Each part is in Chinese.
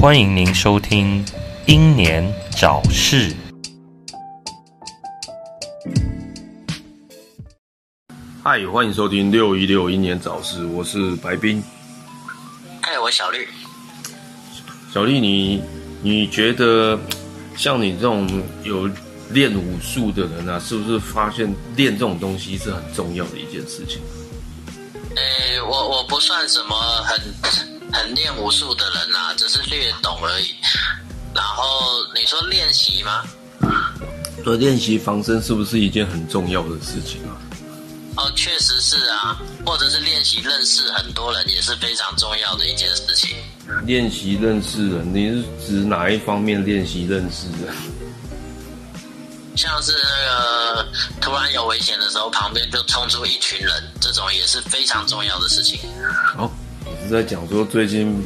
欢迎您收听《英年早逝》。嗨，欢迎收听六一六英年早逝，我是白冰。小绿。小丽，你你觉得像你这种有练武术的人啊，是不是发现练这种东西是很重要的一件事情？诶、我我不算什么很很练武术的人啊、只是略懂而已。然后你说练习吗？所以练习防身是不是一件很重要的事情啊？哦，确实是啊，或者是练习认识很多人也是非常重要的一件事情。练习认识人，你是指哪一方面练习认识人？像是那个突然有危险的时候，旁边就冲出一群人，这种也是非常重要的事情。哦，你是在讲说最近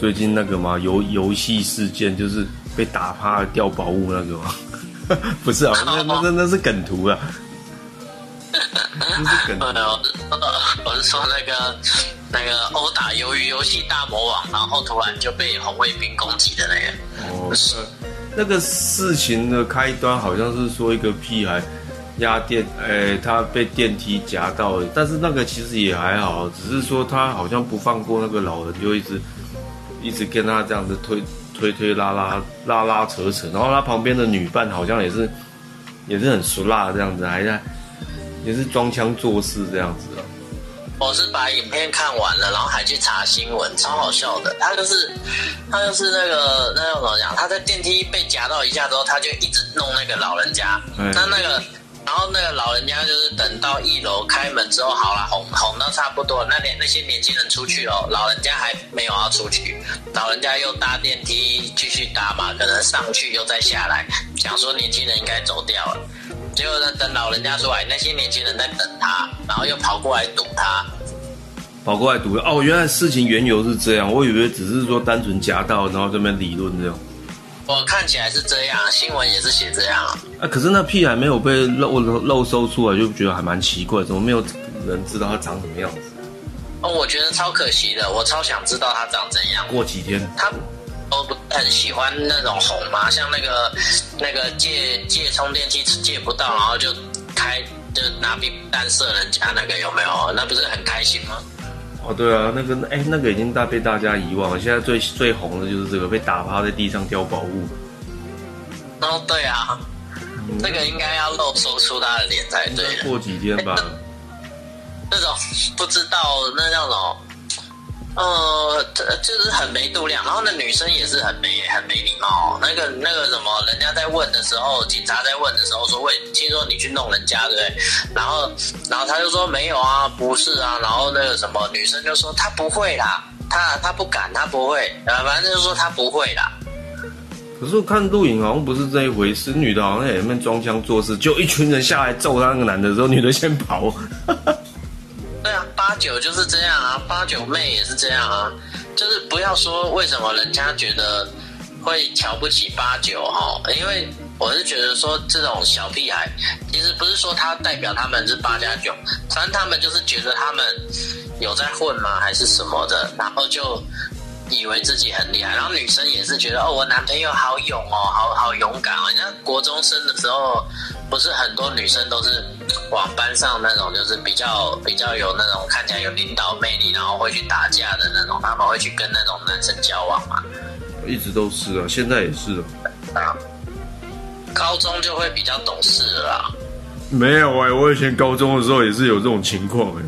最近那个吗？游游戏事件就是被打趴掉宝物那个吗？不是啊，那那那那是梗图啊，那是梗。呃，我是说那个那个殴打鱿鱼游戏大魔王，然后突然就被红卫兵攻击的那个。哦，是那个事情的开端好像是说一个屁孩压电，诶、他被电梯夹到了，但是那个其实也还好，只是说他好像不放过那个老人，就一直一直跟他这样子推推推拉拉拉拉扯扯，然后他旁边的女伴好像也是也是很熟辣这样子，还在也是装腔作势这样子啊。我是把影片看完了，然后还去查新闻，超好笑的。他就是他就是那个那要怎么讲？他在电梯被夹到一下之后，他就一直弄那个老人家。哎那那个，然后那个老人家就是等到一楼开门之后，好了，哄哄到差不多，那年那些年轻人出去了，老人家还没有要出去，老人家又搭电梯继续搭嘛，可能上去又再下来，想说年轻人应该走掉了。结果呢，等老人家出来，那些年轻人在等他，然后又跑过来堵他。跑过来堵哦，原来事情缘由是这样，我以为只是说单纯夹到，然后这边理论这样。我看起来是这样，新闻也是写这样。啊，可是那屁还没有被漏漏漏搜出来，就觉得还蛮奇怪，怎么没有人知道他长什么样子？哦，我觉得超可惜的，我超想知道他长怎样。过几天，他都不很喜欢那种红嘛，像那个那个借借充电器借不到，然后就开就拿避弹射人家那个有没有？那不是很开心吗？哦，对啊，那个哎，那个已经大被大家遗忘了。现在最最红的就是这个被打趴在地上叼宝物。哦，对啊，这个应该要露搜出他的脸才对的。过几天吧，那种不知道那叫什么，呃，就是很没度量。然后那女生也是很没很没礼貌。那个那个什么，人家在问的时候，警察在问的时候说：“喂，听说你去弄人家，对不对？”然后然后他就说：“没有啊，不是啊。”然后那个什么女生就说：“她不会啦，她她不敢，她不会。”呃，反正就说她不会啦。可是我看录影好像不是这一回事，女的好像也在那边装腔作势，就一群人下来揍他那个男的时候，女的先跑。对啊，八九就是这样啊，八九妹也是这样啊，就是不要说为什么人家觉得会瞧不起八九哈，因为我是觉得说这种小屁孩，其实不是说他代表他们是八加九，反正他们就是觉得他们有在混吗，还是什么的，然后就以为自己很厉害，然后女生也是觉得哦，我男朋友好勇哦，好好勇敢哦。人家国中生的时候，不是很多女生都是往班上那种，就是比较比较有那种看起来有领导魅力，然后会去打架的那种，他们会去跟那种男生交往嘛。一直都是啊，现在也是啊。啊，高中就会比较懂事了啦。没有哎、我以前高中的时候也是有这种情况哎、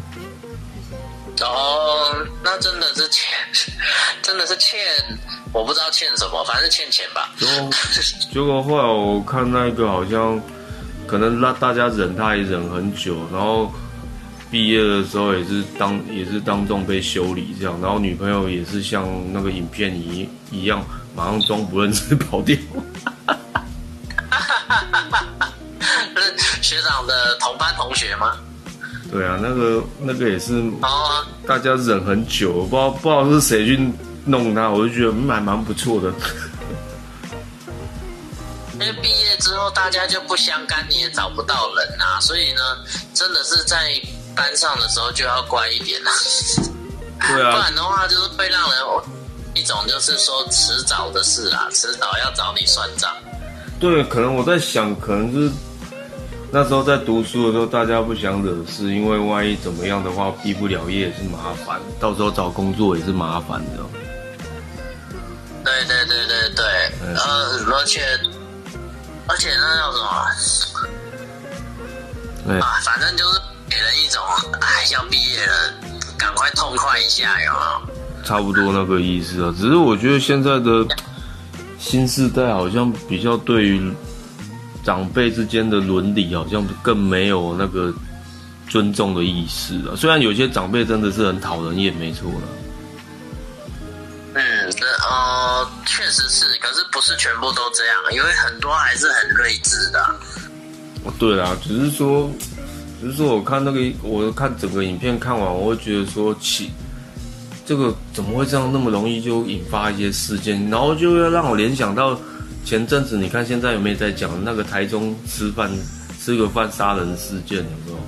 哦，那真的是欠，真的是欠，我不知道欠什么，反正是欠钱吧。结 果结果后来我看那个好像可能让大家忍他也忍很久，然后毕业的时候也是当也是当众被修理这样，然后女朋友也是像那个影片一一样，马上装不认识跑掉。是 学长的同班同学吗？对啊，那个那个也是哦，大家忍很久，不知道不知道是谁去弄他，我就觉得嗯还蛮不错的。因为毕业之后大家就不相干，你也找不到人啊，所以呢，真的是在班上的时候就要乖一点啊，不对啊，不然的话就是会让人一种就是说迟早的事啊，迟早要找你算账。对，可能我在想，可能是那时候在读书的时候，大家不想惹事，因为万一怎么样的话，毕不了业也是麻烦，到时候找工作也是麻烦的。对对对对对，嗯呃，而且而且那叫什么对，啊？反正就是给人一种哎要毕业了，赶快痛快一下，有没有？差不多那个意思啊。只是我觉得现在的新时代好像比较对于长辈之间的伦理，好像更没有那个尊重的意识了。虽然有些长辈真的是很讨人厌，没错了。嗯，那呃，确实是，可是不是全部都这样，因为很多还是很睿智的。哦，对啦，只是说，只是说，我看那个，我看整个影片看完，我会觉得说，起这个怎么会这样那么容易就引发一些事件，然后就要让我联想到前阵子，你看现在有没有在讲那个台中吃饭吃个饭杀人事件，有没有？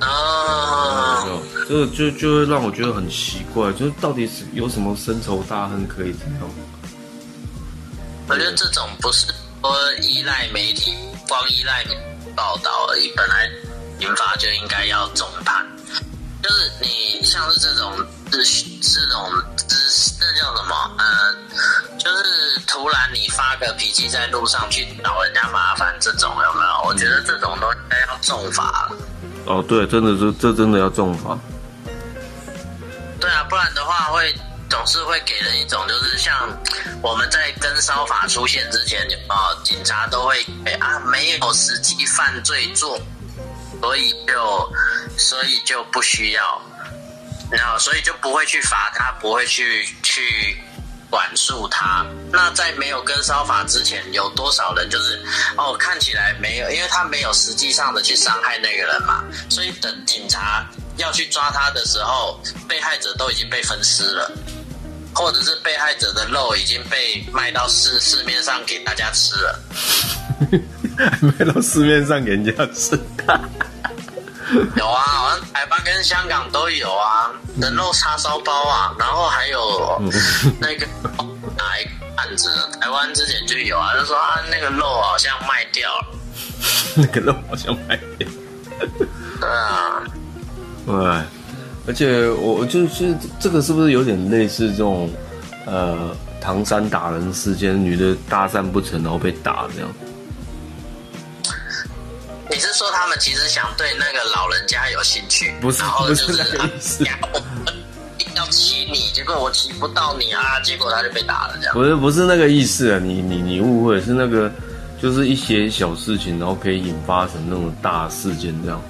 哦，有没有？这个就就会让我觉得很奇怪，就是到底是有什么深仇大恨可以这样？我觉得这种不是说依赖媒体，光依赖报道而已，本来刑法就应该要重判。就是你像是这种是这种是那叫什么？呃，就是突然你发个脾气在路上去找人家麻烦，这种有没有？我觉得这种都应该要重罚了。哦，对，真的是这真的要重罚。对啊，不然的话会总是会给人一种就是像我们在跟骚法出现之前啊、警察都会给啊没有实际犯罪做，所以就所以就不需要，然后所以就不会去罚他，不会去去管束他。那在没有跟烧法之前，有多少人就是哦看起来没有，因为他没有实际上的去伤害那个人嘛，所以等警察要去抓他的时候，被害者都已经被分尸了，或者是被害者的肉已经被卖到市市面上给大家吃了。卖到市面上给人家吃。有啊，好像台湾跟香港都有啊，人肉叉烧包啊，然后还有那个哪一个案子，台湾之前就有啊，就说啊那个肉好像卖掉了。那个肉好像卖掉。对啊，对，而且我就是这个是不是有点类似这种呃唐山打人事件，女的搭讪不成然后被打这样？你是说他们其实想对那个老人家有兴趣，不是然后就是不是那个意思啊我要骑你，结果我骑不到你啊，结果他就被打了这样。不是不是那个意思啊，你你你误会，是那个就是一些小事情，然后可以引发成那种大事件这样。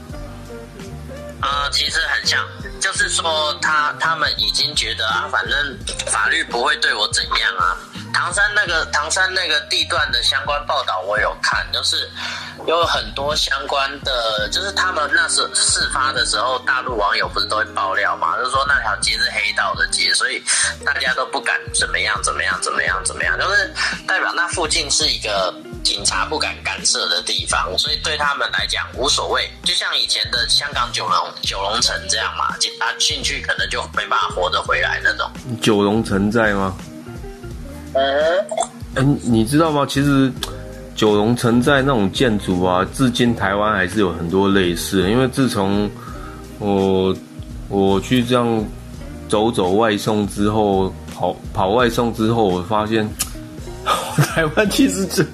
啊、其实很像，就是说他他们已经觉得啊，反正法律不会对我怎样啊。唐山那个唐山那个地段的相关报道我有看，就是有很多相关的，就是他们那时事发的时候，大陆网友不是都会爆料嘛，就是说那条街是黑道的街，所以大家都不敢怎么样怎么样怎么样怎么样，就是代表那附近是一个警察不敢干涉的地方，所以对他们来讲无所谓。就像以前的香港九龙九龙城这样嘛，警察进去可能就没办法活着回来那种。九龙城在吗？嗯，哎、你知道吗？其实九龙城寨那种建筑啊，至今台湾还是有很多类似的。因为自从我我去这样走走外送之后，跑跑外送之后，我发现 台湾其实整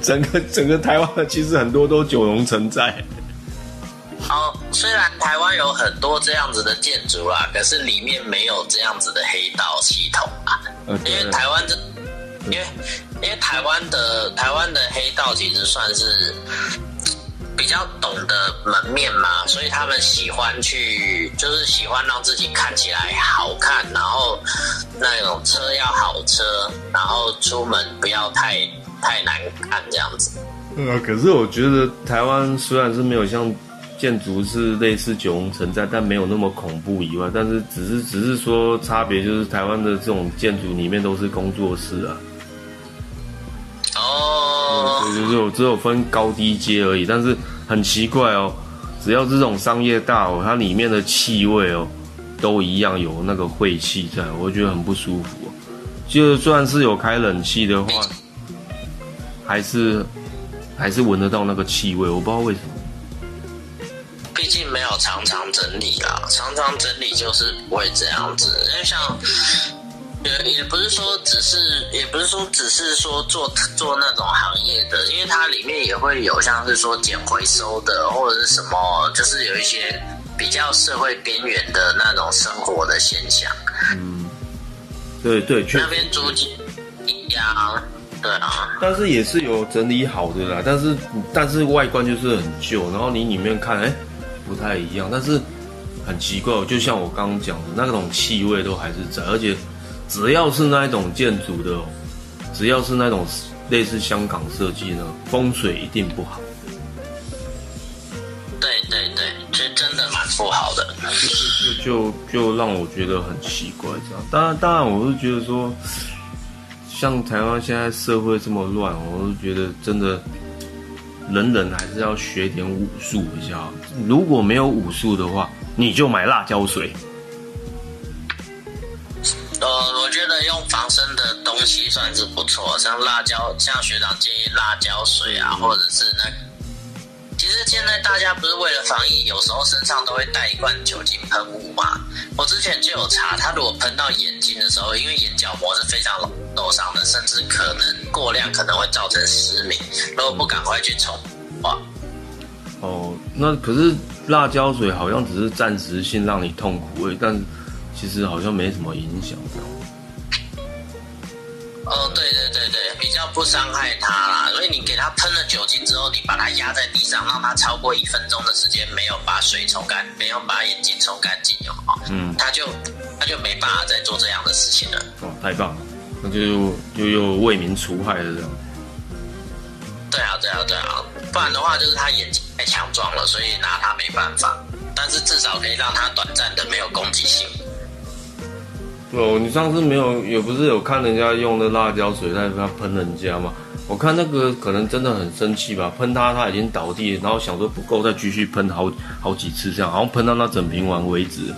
整个整个台湾其实很多都九龙城寨。哦，虽然台湾有很多这样子的建筑啦，可是里面没有这样子的黑道系统啊。呃，因为台湾这，因为因为台湾的台湾的黑道其实算是比较懂得门面嘛，所以他们喜欢去，就是喜欢让自己看起来好看，然后那种车要好车，然后出门不要太太难看这样子。啊，可是我觉得台湾虽然是没有像建筑是类似九龙城寨，但没有那么恐怖以外，但是只是只是说差别就是台湾的这种建筑里面都是工作室啊，哦，对，就是我只有分高低阶而已。但是很奇怪哦，只要这种商业大楼，它里面的气味哦，都一样有那个晦气在，我觉得很不舒服、哦。就算是有开冷气的话，还是还是闻得到那个气味，我不知道为什么。毕竟没有常常整理啦，常常整理就是不会这样子。因为像，也也不是说只是，也不是说只是说做做那种行业的，因为它里面也会有像是说捡回收的，或者是什么，就是有一些比较社会边缘的那种生活的现象。嗯，对对，确那边租金一样，对啊，但是也是有整理好的啦，但是但是外观就是很旧，然后你里面看，哎、不太一样，但是很奇怪哦，就像我刚刚讲的那种气味都还是在，而且只要是那一种建筑的哦，只要是那种类似香港设计呢，风水一定不好，对对对，这真的蛮不好的。就就就让我觉得很奇怪这样。当然当然，我是觉得说，像台湾现在社会这么乱，我是觉得真的。人人还是要学点武术一下。如果没有武术的话，你就买辣椒水。呃，我觉得用防身的东西算是不错，像辣椒，像学长建议辣椒水啊，或者是那。其实现在大家不是为了防疫，有时候身上都会带一罐酒精喷雾嘛。我之前就有查，它如果喷到眼睛的时候，因为眼角膜是非常受伤的，甚至可能过量可能会造成失明。如果不赶快去冲，哇！哦，那可是辣椒水好像只是暂时性让你痛苦而已，但其实好像没什么影响。哦，对对对对，比较不伤害它啦。所以你给它喷了酒精之后，你把它压在地上，让它超过一分钟的时间没有把水冲干，没有把眼睛冲干净，有吗？嗯，它就它就没办法再做这样的事情了。哦，太棒了，那就就又为民除害了这样。对啊，对啊，对啊，不然的话就是它眼睛太强壮了，所以拿它没办法。但是至少可以让它短暂的没有攻击性。哦，你上次没有，也不是有看人家用的辣椒水在那喷人家嘛？我看那个可能真的很生气吧，喷他他已经倒地，然后想说不够再继续喷好好几次这样，好像喷到那整瓶完为止。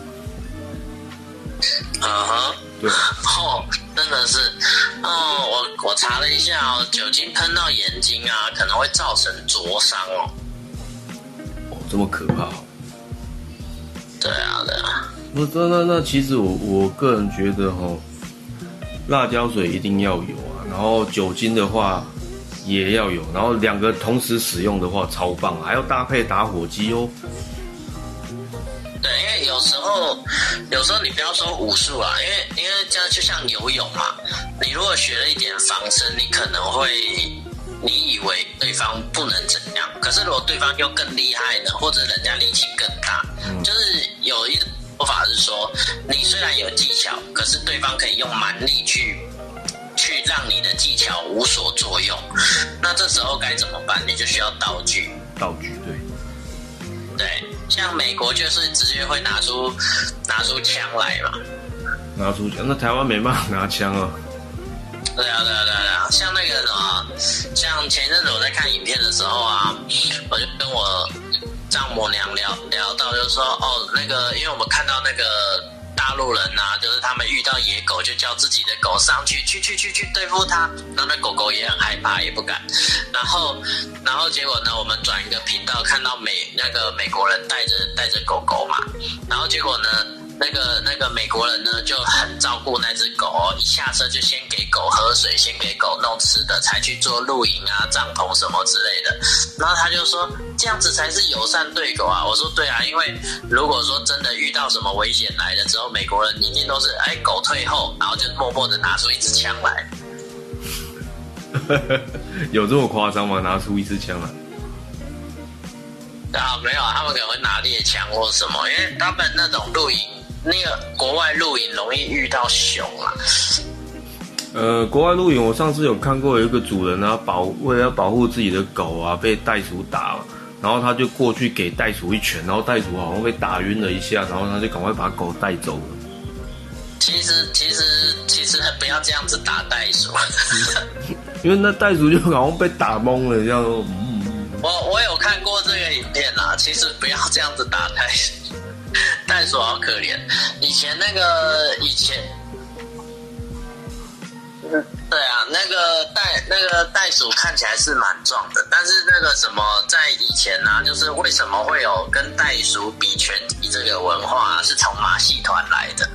嗯哼，对，哦，真的是，哦，我我查了一下哦，酒精喷到眼睛啊，可能会造成灼伤哦。哦，这么可怕。对啊，对啊。那那那那，其实我我个人觉得哈，辣椒水一定要有啊，然后酒精的话也要有，然后两个同时使用的话超棒，还要搭配打火机哦。对，因为有时候，有时候你不要说武术啊，因为因为这样就像游泳嘛，你如果学了一点防身，你可能会，你以为对方不能怎样，可是如果对方又更厉害呢，或者人家力气更大，就是有一。说法是说，你虽然有技巧，可是对方可以用蛮力去去让你的技巧无所作用。那这时候该怎么办？你就需要道具。道具对。对，像美国就是直接会拿出拿出枪来嘛。拿出枪，那台湾没办法拿枪啊。对啊，对啊，对啊，对啊，像那个什么，像前阵子我在看影片的时候啊，我就跟我。丈母娘聊聊到，就是说，哦，那个，因为我们看到那个大陆人呐、啊，就是他们遇到野狗，就叫自己的狗上去，去去去去对付它，然后那狗狗也很害怕，也不敢。然后，然后结果呢，我们转一个频道，看到美那个美国人带着带着狗狗嘛，然后结果呢。那个那个美国人呢就很照顾那只狗哦，一下车就先给狗喝水，先给狗弄吃的，才去做露营啊、帐篷什么之类的。然后他就说这样子才是友善对狗啊。我说对啊，因为如果说真的遇到什么危险来了之后，美国人一定都是哎狗退后，然后就默默的拿出一支枪来。有这么夸张吗？拿出一支枪来？啊，没有，他们可能会拿猎枪或什么，因为他们那种露营。那个国外露营容易遇到熊啊。呃，国外露营，我上次有看过有一个主人啊，保为了保护自己的狗啊，被袋鼠打了，然然后他就过去给袋鼠一拳，然后袋鼠好像被打晕了一下，然后他就赶快把狗带走了。其实其实其实不要这样子打袋鼠。因为那袋鼠就好像被打懵了，一样。嗯，我我有看过这个影片啦，其实不要这样子打袋鼠，袋鼠好可怜。以前那个以前。对啊，那个袋那个袋鼠看起来是蛮壮的，但是那个什么，在以前呢，就是为什么会有跟袋鼠比拳击这个文化，是从马戏团来的。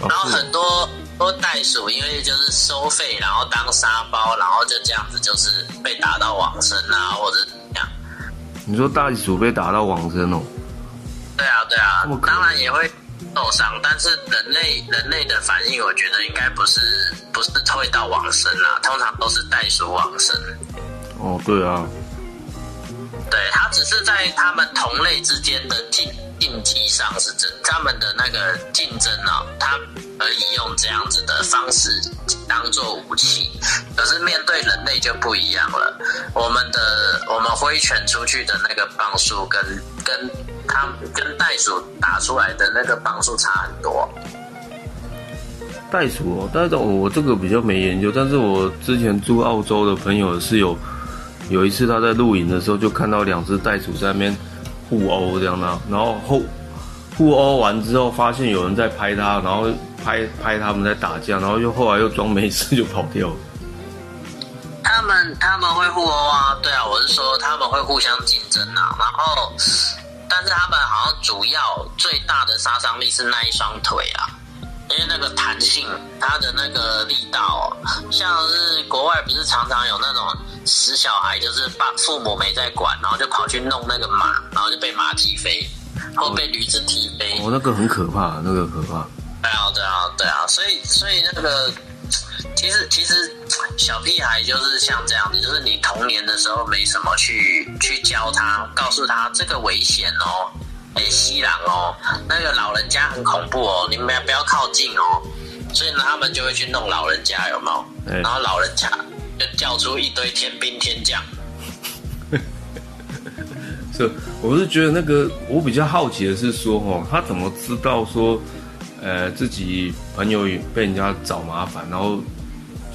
然后很多多袋鼠因为就是收费，然后当沙包，然后就这样子就是被打到往生啊，或者怎样。你说袋鼠被打到往生哦？对啊，对啊，当然也会。受伤，但是人类人类的反应，我觉得应该不是不是会到往生啊，通常都是袋鼠往生。哦，对啊，对，它只是在它们同类之间的竞竞技上是真，他们的那个竞争啊，他可以用这样子的方式当做武器，可是面对人类就不一样了。我们的我们挥拳出去的那个磅数跟跟。他跟袋鼠打出来的那个磅数差很多。袋鼠哦，但是我这个比较没研究，但是我之前住澳洲的朋友是有有一次他在露营的时候就看到两只袋鼠在那边互殴这样的，然后后互殴完之后发现有人在拍他，然后拍拍他们在打架，然后又后来又装没事就跑掉了。他们他们会互殴啊，对啊，我是说他们会互相竞争啊，然后。但是他们好像主要最大的杀伤力是那一双腿啊，因为那个弹性，它的那个力道，像是国外不是常常有那种死小孩，就是把父母没在管，然后就跑去弄那个马，然后就被马踢飞，或被驴子踢飞。哦，那个很可怕，那个可怕。对啊，对啊，对啊，所以，所以那个。其实，其实小屁孩就是像这样子，就是你童年的时候没什么去去教他，告诉他这个危险哦，哎，西狼哦，那个老人家很恐怖哦，你们不要靠近哦。所以呢，他们就会去弄老人家，有没有？然后老人家就叫出一堆天兵天将。是，我是觉得那个我比较好奇的是说，哦，他怎么知道说？呃，自己朋友被人家找麻烦，然后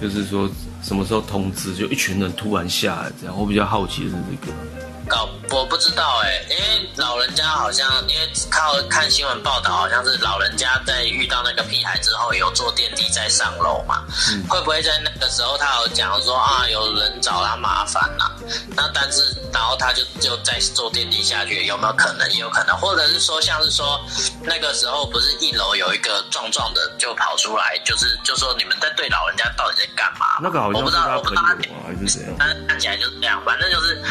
就是说什么时候通知，就一群人突然下来这样。我比较好奇的是这个。搞我不知道哎，因为老人家好像因为靠看新闻报道，好像是老人家在遇到那个屁孩之后，有坐电梯再上楼嘛？会不会在那个时候他有讲说啊，有人找他麻烦啦？那但是然后他就就再坐电梯下去，有没有可能？也有可能，或者是说像是说那个时候不是一楼有一个壮壮的就跑出来，就是就说你们在对老人家到底在干嘛？那个好像我不知道，我不知道还是看起来就是这样，反正就是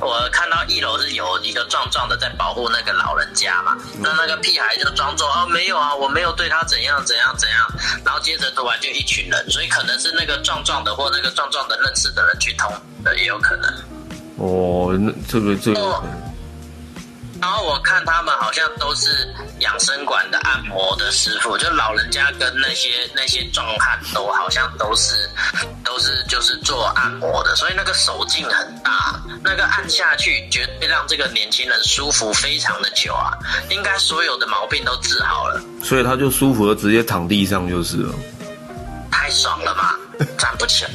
我。看到一楼是有一个壮壮的在保护那个老人家嘛，那那个屁孩就装作哦没有啊，我没有对他怎样怎样怎样，然后接着突然就一群人，所以可能是那个壮壮的或那个壮壮的认识的人去通的也有可能。哦，那这个这个。然后我看他们好像都是养生馆的按摩的师傅，就老人家跟那些那些壮汉都好像都是都是就是做按摩的，所以那个手劲很大，那个按下去绝对让这个年轻人舒服非常的久啊，应该所有的毛病都治好了，所以他就舒服的直接躺地上就是了，太爽了嘛，站不起来。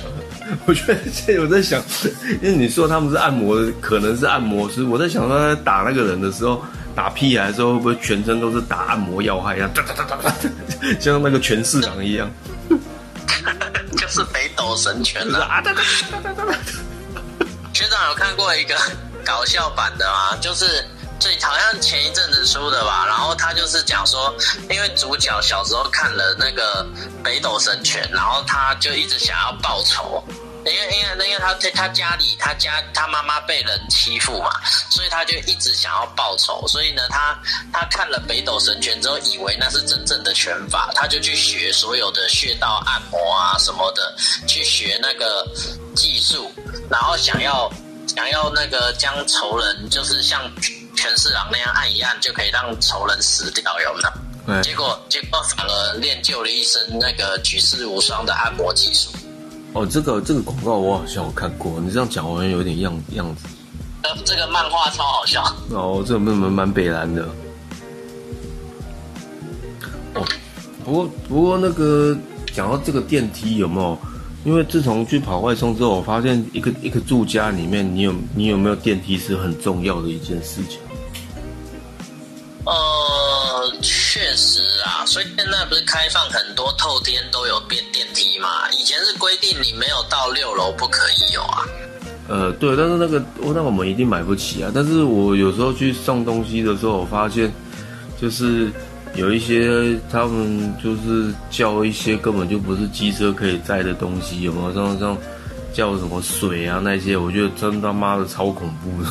我觉得现在我在想，因为你说他们是按摩，可能是按摩师。我在想，他在打那个人的时候，打屁孩的时候，会不会全身都是打按摩要害一样，哒哒哒哒哒，像那个拳市长一样？就是北斗神拳了啊！哒哒哒哒哒哒。学长有看过一个搞笑版的吗？就是。最好像前一阵子出的吧，然后他就是讲说，因为主角小时候看了那个北斗神拳，然后他就一直想要报仇，因为因为因为他在他家里，他家他妈妈被人欺负嘛，所以他就一直想要报仇，所以呢，他他看了北斗神拳之后，以为那是真正的拳法，他就去学所有的穴道按摩啊什么的，去学那个技术，然后想要想要那个将仇人就是像。全市长那样按一按就可以让仇人死掉，有没有？结果结果反而练就了一身那个举世无双的按摩技术。哦，这个这个广告我好像有看过，你这样讲好像有点样样子。呃，这个漫画超好笑。哦，这蛮蛮蛮北蓝的。哦，不过不过那个讲到这个电梯有没有？因为自从去跑外送之后，我发现一个一个住家里面，你有你有没有电梯是很重要的一件事情。呃，确实啊，所以现在不是开放很多透天都有变电梯嘛？以前是规定你没有到六楼不可以有啊。呃，对，但是那个那我们一定买不起啊。但是我有时候去送东西的时候，我发现就是有一些他们就是叫一些根本就不是机车可以载的东西，有没有？像像叫什么水啊那些，我觉得真他妈的超恐怖的。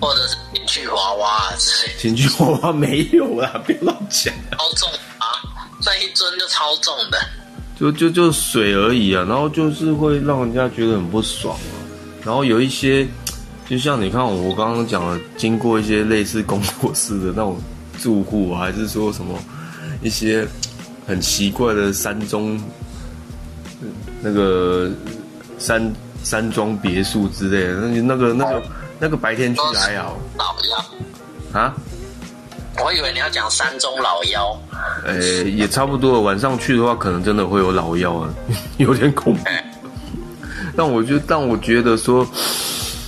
或者是情趣娃娃啊之类的，情趣娃娃没有啦，别乱讲。超重啊，那一尊就超重的。就就就水而已啊，然后就是会让人家觉得很不爽啊。然后有一些，就像你看我刚刚讲的，经过一些类似工作室的那种住户，还是说什么一些很奇怪的山中那个山山庄别墅之类的，那那个那个那个白天去还好老妖，啊，我以为你要讲山中老妖。呃，也差不多。晚上去的话，可能真的会有老妖啊，有点恐怖。但我就但我觉得说，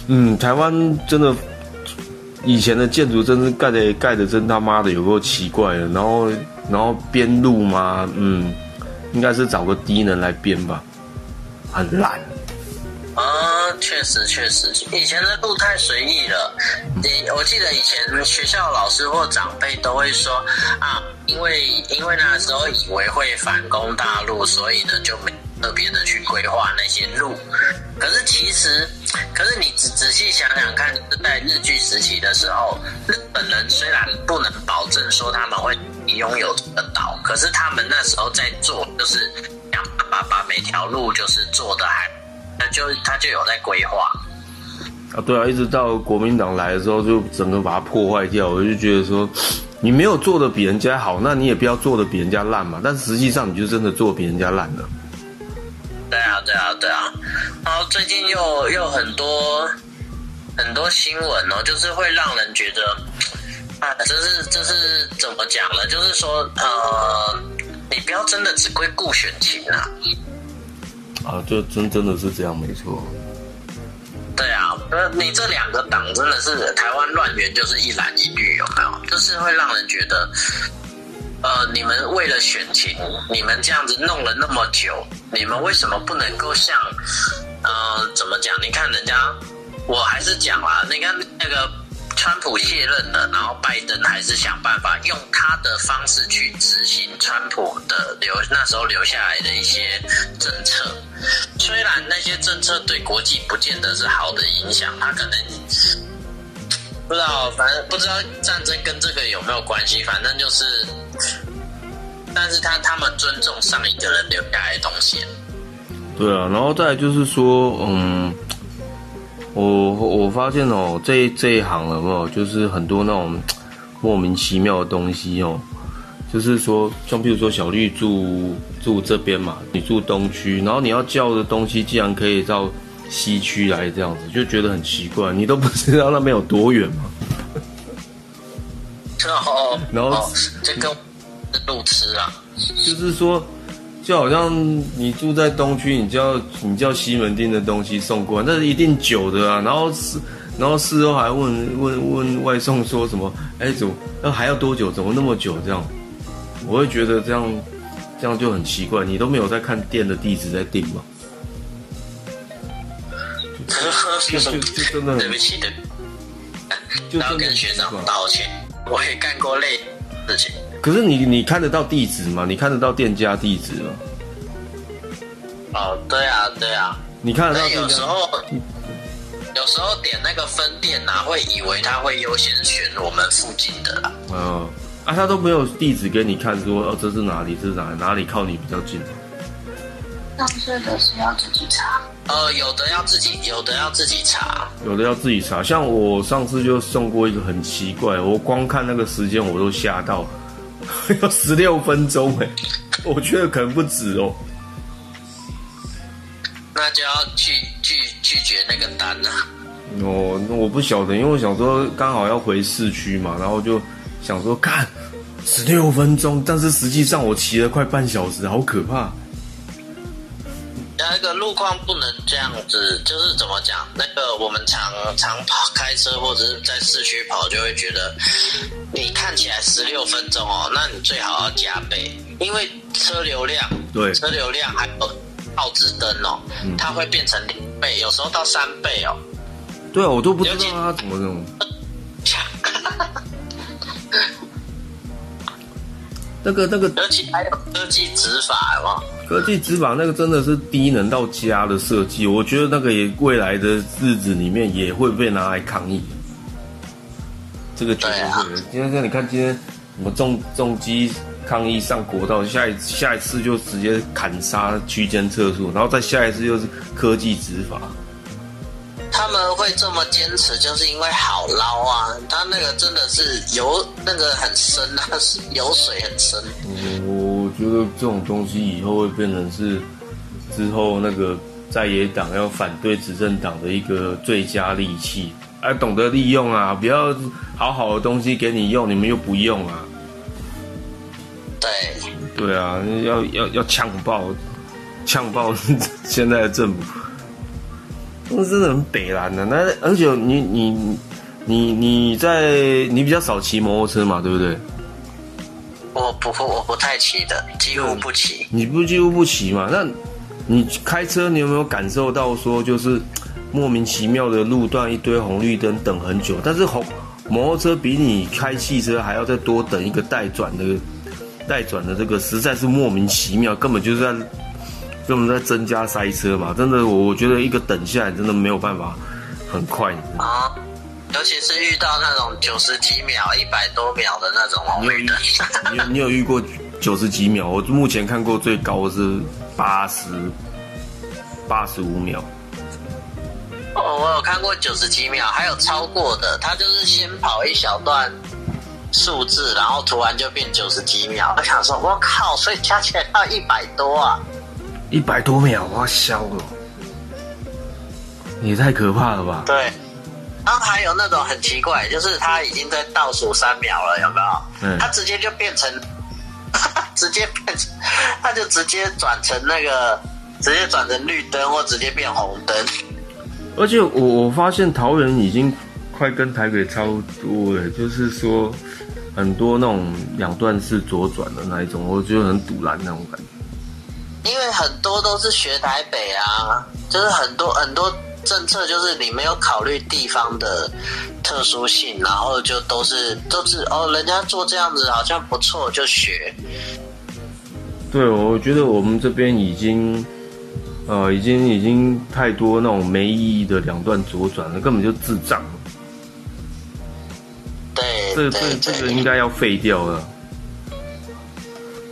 嗯，台湾真的以前的建筑真是盖的盖的真他妈的有够奇怪的。然后然后编路嘛，嗯，应该是找个低能来编吧，很烂。啊，确实确实，以前的路太随意了。你我记得以前学校老师或长辈都会说啊，因为因为那时候以为会反攻大陆，所以呢就没特别的去规划那些路。可是其实，可是你仔仔细想想看，在日据时期的时候，日本人虽然不能保证说他们会拥有这个岛，可是他们那时候在做，就是想办法把每条路就是做的还。那就他就有在规划啊，对啊，一直到国民党来的时候，就整个把它破坏掉。我就觉得说，你没有做的比人家好，那你也不要做的比人家烂嘛。但实际上，你就真的做比人家烂了。对啊，对啊，对啊。然后最近又又很多很多新闻哦，就是会让人觉得啊，这是这是怎么讲呢？就是说，呃，你不要真的只归顾选情啊。啊，就真真的是这样，没错。对啊，呃，你这两个党真的是台湾乱源，就是一蓝一绿，有没有？就是会让人觉得，呃，你们为了选情，你们这样子弄了那么久，你们为什么不能够像，呃，怎么讲？你看人家，我还是讲啦，你看那个。川普卸任了，然后拜登还是想办法用他的方式去执行川普的留那时候留下来的一些政策。虽然那些政策对国际不见得是好的影响，他可能不知道，反正不知道战争跟这个有没有关系。反正就是，但是他他们尊重上一个人留下来的东西。对啊，然后再就是说，嗯。我我发现哦，这这一行有没有就是很多那种 莫名其妙的东西哦，就是说，像比如说小绿住住这边嘛，你住东区，然后你要叫的东西竟然可以到西区来这样子，就觉得很奇怪，你都不知道那边有多远吗？哦，然后这个路痴啊，就是说。就好像你住在东区，你叫你叫西门町的东西送过来，那是一定久的啊。然后事，然后事后还问问问外送说什么？哎，怎么那还要多久？怎么那么久？这样，我会觉得这样这样就很奇怪。你都没有在看店的地址在订吗？就 就就真的对不起的，要跟学长道歉。我也干过类事情。可是你你看得到地址吗？你看得到店家地址吗？哦，对啊，对啊。你看得到？有时候，有时候点那个分店呐，会以为他会优先选我们附近的啦。哦，啊，他都没有地址给你看，说哦，这是哪里？这是哪哪里靠你比较近？上次的是要自己查。呃，有的要自己，有的要自己查，有的要自己查。像我上次就送过一个很奇怪，我光看那个时间我都吓到。要十六分钟哎，我觉得可能不止哦。那就要拒拒拒绝那个单了。哦，那我不晓得，因为我想说刚好要回市区嘛，然后就想说看十六分钟，但是实际上我骑了快半小时，好可怕。那个路况不能这样子，就是怎么讲？那个我们常常跑开车或者是在市区跑，就会觉得你看起来十六分钟哦，那你最好要加倍，因为车流量，对车流量还有倒置灯哦，它会变成两倍，有时候到三倍哦。对啊，我都不知道它怎么弄。那个那个尤其还有科技执法嘛，科技执法那个真的是低能到家的设计，我觉得那个也未来的日子里面也会被拿来抗议。这个绝对会的。今天像你看，今天什么重重机抗议上国道，下一下一次就直接砍杀区间测速，然后再下一次又是科技执法。他们会这么坚持，就是因为好捞啊。他那个真的是油，那个很深啊，油水很深。我觉得这种东西以后会变成是之后那个在野党要反对执政党的一个最佳利器，哎，懂得利用啊，不要好好的东西给你用，你们又不用啊。对，对啊，要要要呛爆，呛爆 现在的政府。那真的很北蓝的，那而且你你你你在你比较少骑摩托车嘛，对不对？我不我不太骑的，几乎不骑。你不几乎不骑嘛？那你开车，你有没有感受到说，就是莫名其妙的路段一堆红绿灯等很久，但是红摩托车比你开汽车还要再多等一个待转的待转的这个，实在是莫名其妙，根本就是在。根本在增加塞车嘛，真的，我我觉得一个等下来真的没有办法很快。啊，尤其是遇到那种九十几秒、一百多秒的那种红绿灯。你有你有遇过九十几秒？我目前看过最高是八十八十五秒。哦，我有看过九十几秒，还有超过的，他就是先跑一小段数字，然后突然就变九十几秒。我想说，我靠，所以加起来要一百多啊！一百多秒，哇，消了，也太可怕了吧？对，然后还有那种很奇怪，就是他已经在倒数三秒了，有没有？嗯。他直接就变成，直接变成，他就直接转成那个，直接转成绿灯或直接变红灯。而且我我发现桃园已经快跟台北差不多了，就是说很多那种两段式左转的那一种，我觉得很堵然那种感觉。因为很多都是学台北啊，就是很多很多政策，就是你没有考虑地方的特殊性，然后就都是都是哦，人家做这样子好像不错，就学。对，我觉得我们这边已经，呃，已经已经太多那种没意义的两段左转了，根本就智障。对，这这这个应该要废掉了。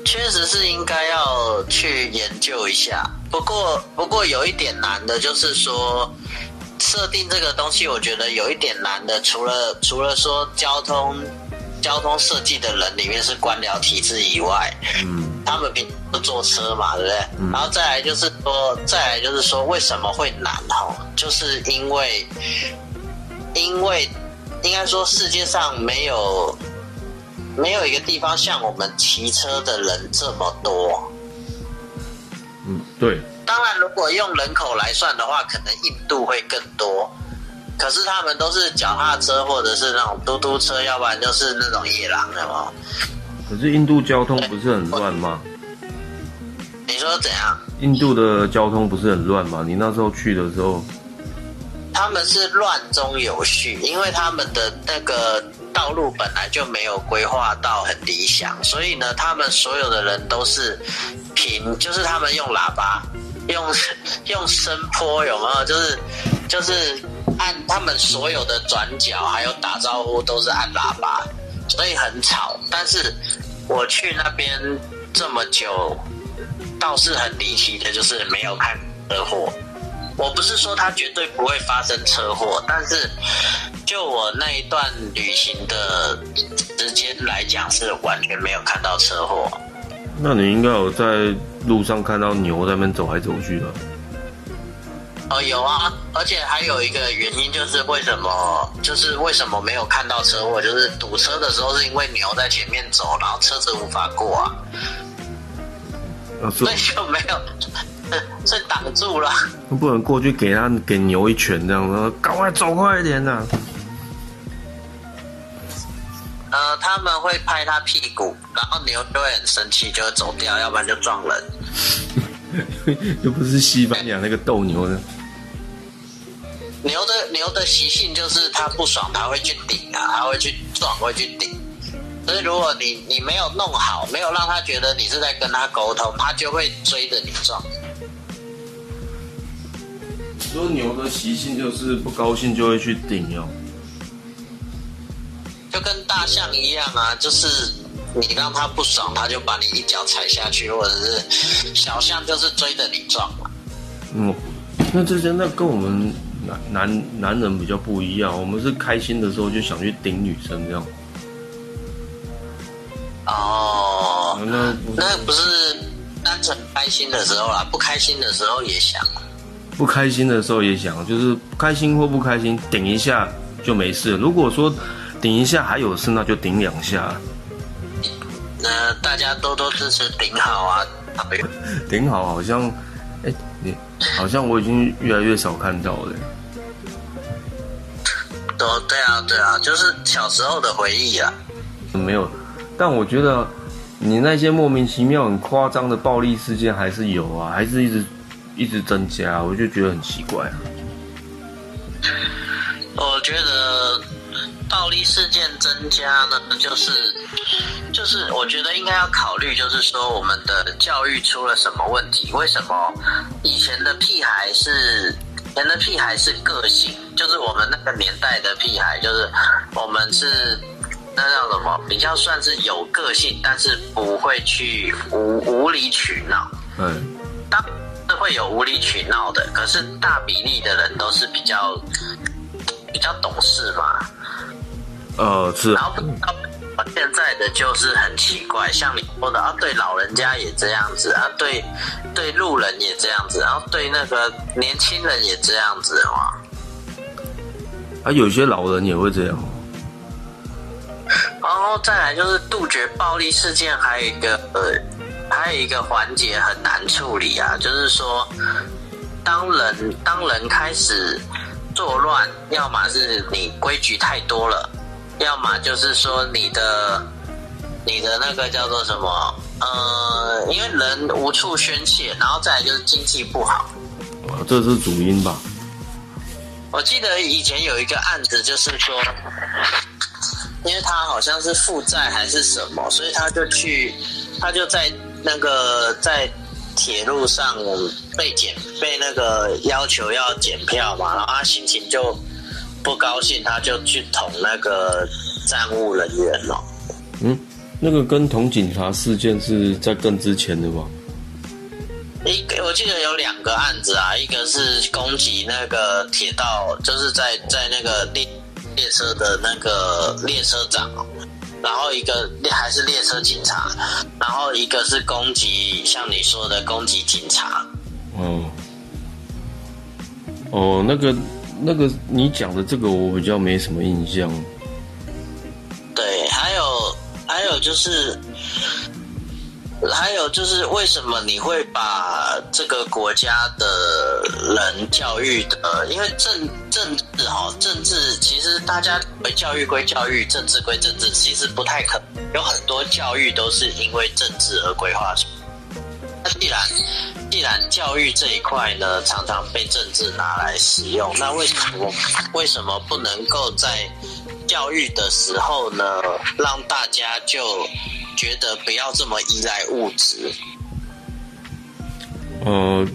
确实是应该要去研究一下，不过不过有一点难的就是说，设定这个东西，我觉得有一点难的，除了除了说交通交通设计的人里面是官僚体制以外，嗯，他们平时坐车嘛，对不对？然后再来就是说，再来就是说为什么会难哈？就是因为因为应该说世界上没有。没有一个地方像我们骑车的人这么多。嗯，对。当然，如果用人口来算的话，可能印度会更多。可是他们都是脚踏车或者是那种嘟嘟车，要不然就是那种野狼的嘛。可是印度交通不是很乱吗？你说怎样？印度的交通不是很乱吗？你那时候去的时候，他们是乱中有序，因为他们的那个。道路本来就没有规划到很理想，所以呢，他们所有的人都是平，就是他们用喇叭，用 用声波，有没有？就是就是按他们所有的转角还有打招呼都是按喇叭，所以很吵。但是我去那边这么久，倒是很离奇的，就是没有看车祸。我不是说他绝对不会发生车祸，但是就我那一段旅行的时间来讲，是完全没有看到车祸。那你应该有在路上看到牛在那边走来走去的。哦，有啊，而且还有一个原因就是为什么，就是为什么没有看到车祸，就是堵车的时候是因为牛在前面走，然后车子无法过啊，啊，所以就没有，所以挡住了。不能过去给他给牛一拳这样，然后赶快走快一点呐、呃，他们会拍他屁股，然后牛就会很生气，就会走掉，要不然就撞人。又不是西班牙那个斗牛的。牛的牛的习性就是它不爽，它会去顶啊，它会去撞，会去顶。所以如果你你没有弄好，没有让他觉得你是在跟他沟通，他就会追着你撞。说牛的习性就是不高兴就会去顶哦。就跟大象一样啊，就是你让它不爽，它就把你一脚踩下去，或者是小象就是追着你撞嘛。嗯，那这些那跟我们男男男人比较不一样，我们是开心的时候就想去顶女生这样。哦，那不那不是单纯开心的时候啦，不开心的时候也想。不开心的时候也想，就是不开心或不开心顶一下就没事。如果说顶一下还有事，那就顶两下。那大家多多支持顶好啊！顶好好像，哎、你好像我已经越来越少看到了。都对啊，对啊，就是小时候的回忆啊。没有，但我觉得你那些莫名其妙、很夸张的暴力事件还是有啊，还是一直一直增加，我就觉得很奇怪啊。我觉得暴力事件增加呢，就是就是我觉得应该要考虑，就是说我们的教育出了什么问题？为什么以前的屁孩是以前的屁孩是个性，就是我们那个年代的屁孩，就是我们是。那叫什么？比较算是有个性，但是不会去无无理取闹。嗯，当是会有无理取闹的，可是大比例的人都是比较比较懂事嘛。呃，是啊然后到现在的就是很奇怪，像你说的啊，对老人家也这样子啊，对对路人也这样子，然后对那个年轻人也这样子嘛。啊，有些老人也会这样。然后再来就是杜绝暴力事件，还有一个呃，还有一个环节很难处理啊，就是说，当人当人开始作乱，要么是你规矩太多了，要么就是说你的你的那个叫做什么呃，因为人无处宣泄，然后再来就是经济不好。啊这是主因吧？我记得以前有一个案子，就是说，因为他好像是负债还是什么，所以他就去，他就在那个在铁路上被检被那个要求要检票嘛，然后他心情就不高兴，他就去捅那个站务人员了。嗯，那个跟捅警察事件是在更之前的吧？一个我记得有两个案子啊，一个是攻击那个铁道，就是在在那个列列车的那个列车长，然后一个还是列车警察，然后一个是攻击像你说的攻击警察。哦，哦，那个那个你讲的这个我比较没什么印象。对，还有还有就是，还有就是，为什么你会把这个国家的人教育的？因为政政治哈，政治其实大家为教育归教育，政治归政治，其实不太可能。有很多教育都是因为政治而规划出。那既然既然教育这一块呢，常常被政治拿来使用，那为什么为什么不能够在教育的时候呢，让大家就觉得不要这么依赖物质？呃，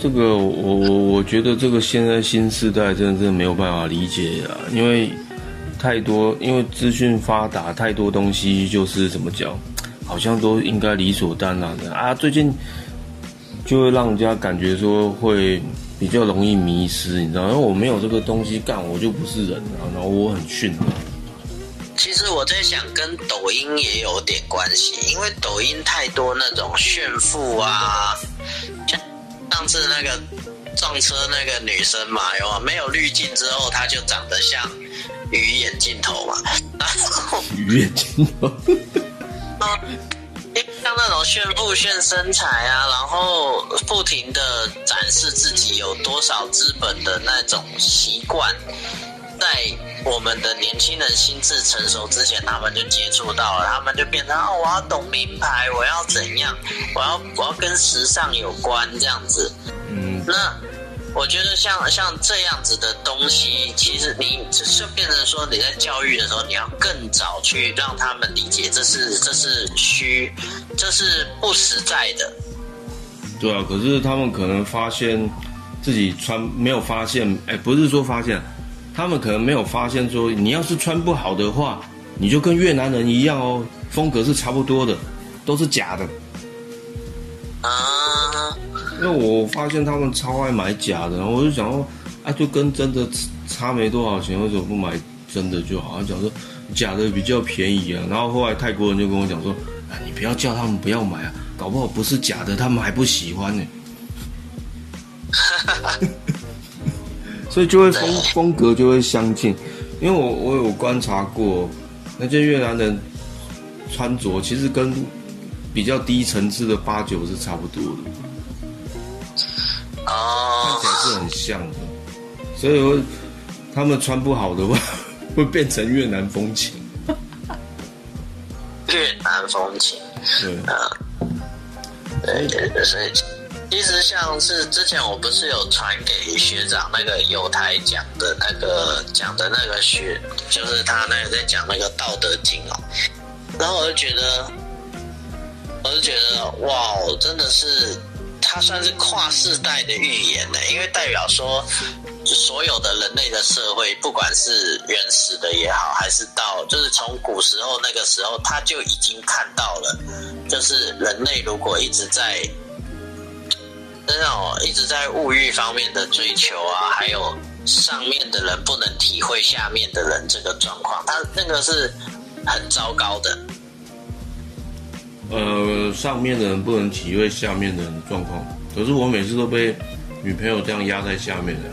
这个我我我觉得这个现在新时代真的真的没有办法理解啊，因为太多，因为资讯发达，太多东西就是怎么讲，好像都应该理所当然的啊。最近就会让人家感觉说会比较容易迷失，你知道，因为我没有这个东西干，我就不是人啊，然后我很逊啊。其实我在想，跟抖音也有点关系，因为抖音太多那种炫富啊，像上次那个撞车那个女生嘛，有吗？没有滤镜之后，她就长得像鱼眼镜头嘛。然后鱼眼镜头，像那种炫富、炫身材啊，然后不停的展示自己有多少资本的那种习惯，在我们的年轻人心智成熟之前，他们就接触到了，他们就变成哦，我要懂名牌，我要怎样，我要我要跟时尚有关这样子。嗯，那我觉得像像这样子的东西，其实你只是变成说你在教育的时候，你要更早去让他们理解，这是这是虚，这是不实在的。对啊，可是他们可能发现自己穿没有发现，哎，不是说发现，他们可能没有发现说，你要是穿不好的话，你就跟越南人一样哦，风格是差不多的，都是假的。啊，因为我发现他们超爱买假的，然后我就想说，啊，就跟真的差没多少钱，为什么不买真的就好？像讲说假的比较便宜啊。然后后来泰国人就跟我讲说，啊，你不要叫他们不要买啊，搞不好不是假的，他们还不喜欢呢。所以就会风风格就会相近，因为我我有观察过，那些越南人穿着其实跟比较低层次的八九是差不多的。看哦起来是很像的，所以我他们穿不好的话，会变成越南风情。越南风情。对，对对对，所以其实像是之前我不是有传给学长那个有台讲的那个讲的那个学，就是他那个在讲那个《道德经》哦，然后我就觉得，我就觉得哇，真的是他算是跨世代的预言呢，因为代表说。所有的人类的社会，不管是原始的也好，还是到就是从古时候那个时候，他就已经看到了，就是人类如果一直在那种一直在物欲方面的追求啊，还有上面的人不能体会下面的人这个状况，他那个是很糟糕的。呃，上面的人不能体会下面的人的状况，可是我每次都被女朋友这样压在下面的，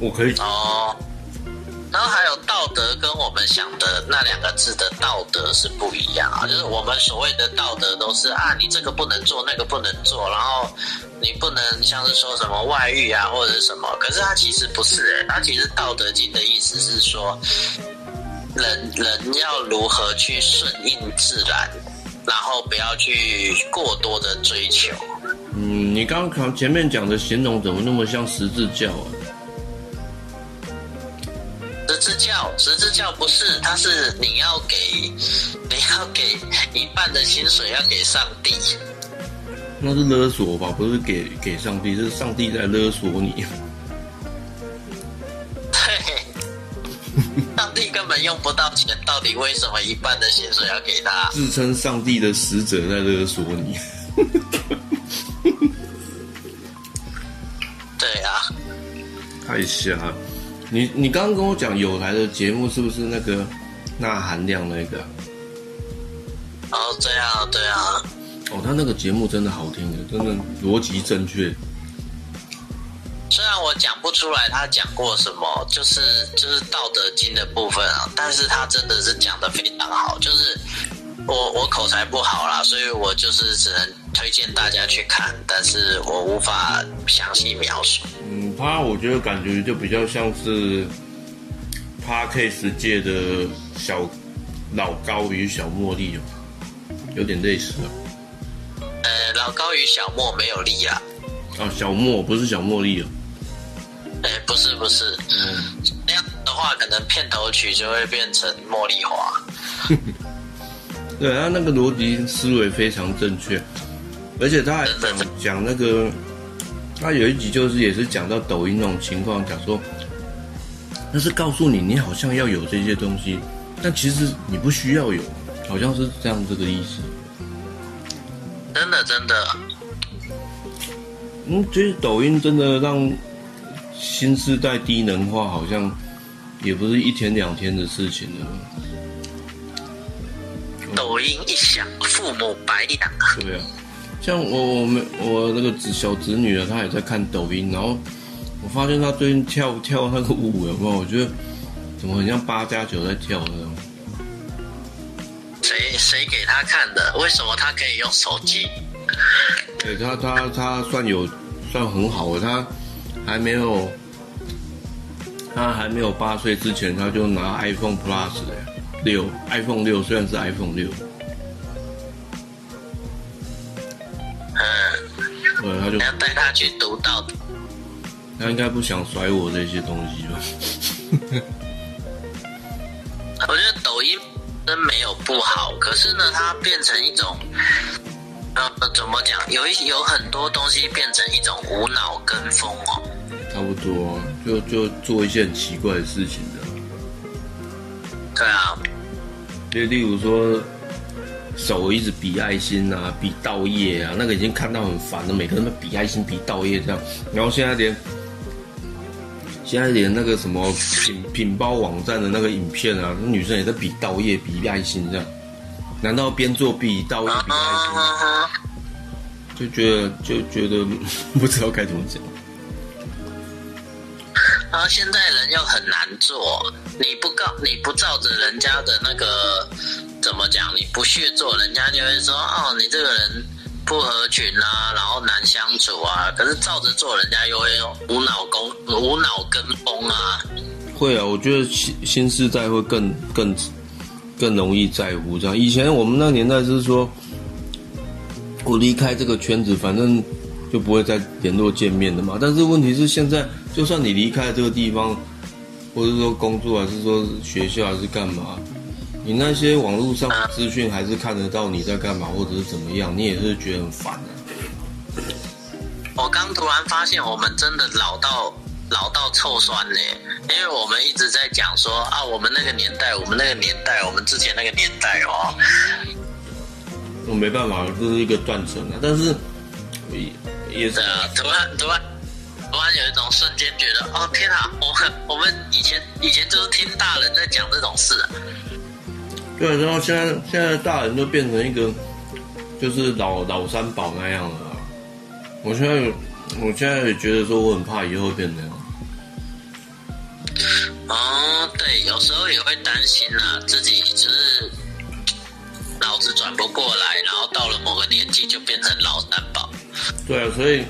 我可以，哦，然后还有道德跟我们想的那两个字的道德是不一样啊，就是我们所谓的道德都是啊，你这个不能做，那个不能做，然后你不能像是说什么外遇啊或者什么，可是它其实不是诶，它其实《道德经》的意思是说，人人要如何去顺应自然，然后不要去过多的追求。嗯，你刚刚前面讲的形容怎么那么像十字教啊？十字教，十字教不是，它是你要给，你要给一半的薪水要给上帝，那是勒索吧？不是给给上帝，是上帝在勒索你。对，上帝根本用不到钱，到底为什么一半的薪水要给他？自称上帝的使者在勒索你。对啊，太瞎了！你你刚刚跟我讲有台的节目是不是那个那含量那个啊？哦，对啊，对啊，哦，他那个节目真的好听的，真的逻辑正确。虽然我讲不出来他讲过什么，就是就是《道德经》的部分啊，但是他真的是讲的非常好，就是我我口才不好啦，所以我就是只能推荐大家去看，但是我无法详细描述。嗯，他我觉得感觉就比较像是 p a r k a s 界的小老高与小茉莉哦，有点类似啊。呃，老高与小莫没有力啊，哦，小莫不是小茉莉哦。哎，不是不是，嗯，那样的话可能片头曲就会变成茉莉花。对，他那个逻辑思维非常正确，而且他还讲讲那个，他有一集就是也是讲到抖音那种情况，讲说，那是告诉你你好像要有这些东西，但其实你不需要有，好像是这样这个意思。真的真的，嗯，其实抖音真的让新时代低能化，好像也不是一天两天的事情了。抖音一响，父母白养啊。对啊，像我我们我那个子小侄女啊，她也在看抖音，然后我发现她最近跳跳那个舞有没有？我觉得怎么很像八加九在跳那种。谁谁给她看的？为什么她可以用手机？对她她她算有算很好的，她还没有她还没有八岁之前，她就拿 iPhone Plus 六 iPhone 六，虽然是 iPhone 六，对，他就要带他去读到他应该不想甩我这些东西吧？我觉得抖音真没有不好，可是呢，它变成一种，呃，怎么讲？有一有很多东西变成一种无脑跟风哦。差不多，就就做一些很奇怪的事情的。对啊，就例如说，手一直比爱心啊，比倒叶啊，那个已经看到很烦了。每个人都比爱心、比倒叶这样，然后现在连现在连那个什么品 品包网站的那个影片啊，那女生也在比倒叶、比爱心这样。难道边做比倒叶、比爱心，嗯，就觉得就觉得不知道该怎么讲？然后现在人又很难做，你不告你不照着人家的那个怎么讲，你不去做，人家就会说哦，你这个人不合群啊，然后难相处啊。可是照着做，人家又会无脑攻无脑跟风啊。会啊，我觉得新新世代会更更更容易在乎这样。以前我们那年代是说，我离开这个圈子，反正就不会再联络见面的嘛。但是问题是，现在就算你离开这个地方，或者说工作，还是说学校，还是干嘛，你那些网络上的资讯还是看得到你在干嘛，或者是怎么样，你也是觉得很烦的、我刚突然发现，我们真的老到老到臭酸呢，因为我们一直在讲说啊，我们那个年代，我们那个年代，我们之前那个年代哦，我没办法，这是一个断层啊。但是对啊，突然突然突然有一种瞬间觉得，哦天啊，我们我们以前以前就是听大人在讲这种事、啊，对，然后现在现在大人都变成一个就是老老三宝那样了啊。我现在有我现在也觉得说我很怕以后会变那样。哦，对，有时候也会担心啊，自己就是脑子转不过来，然后到了某个年纪就变成老三宝。对啊，所以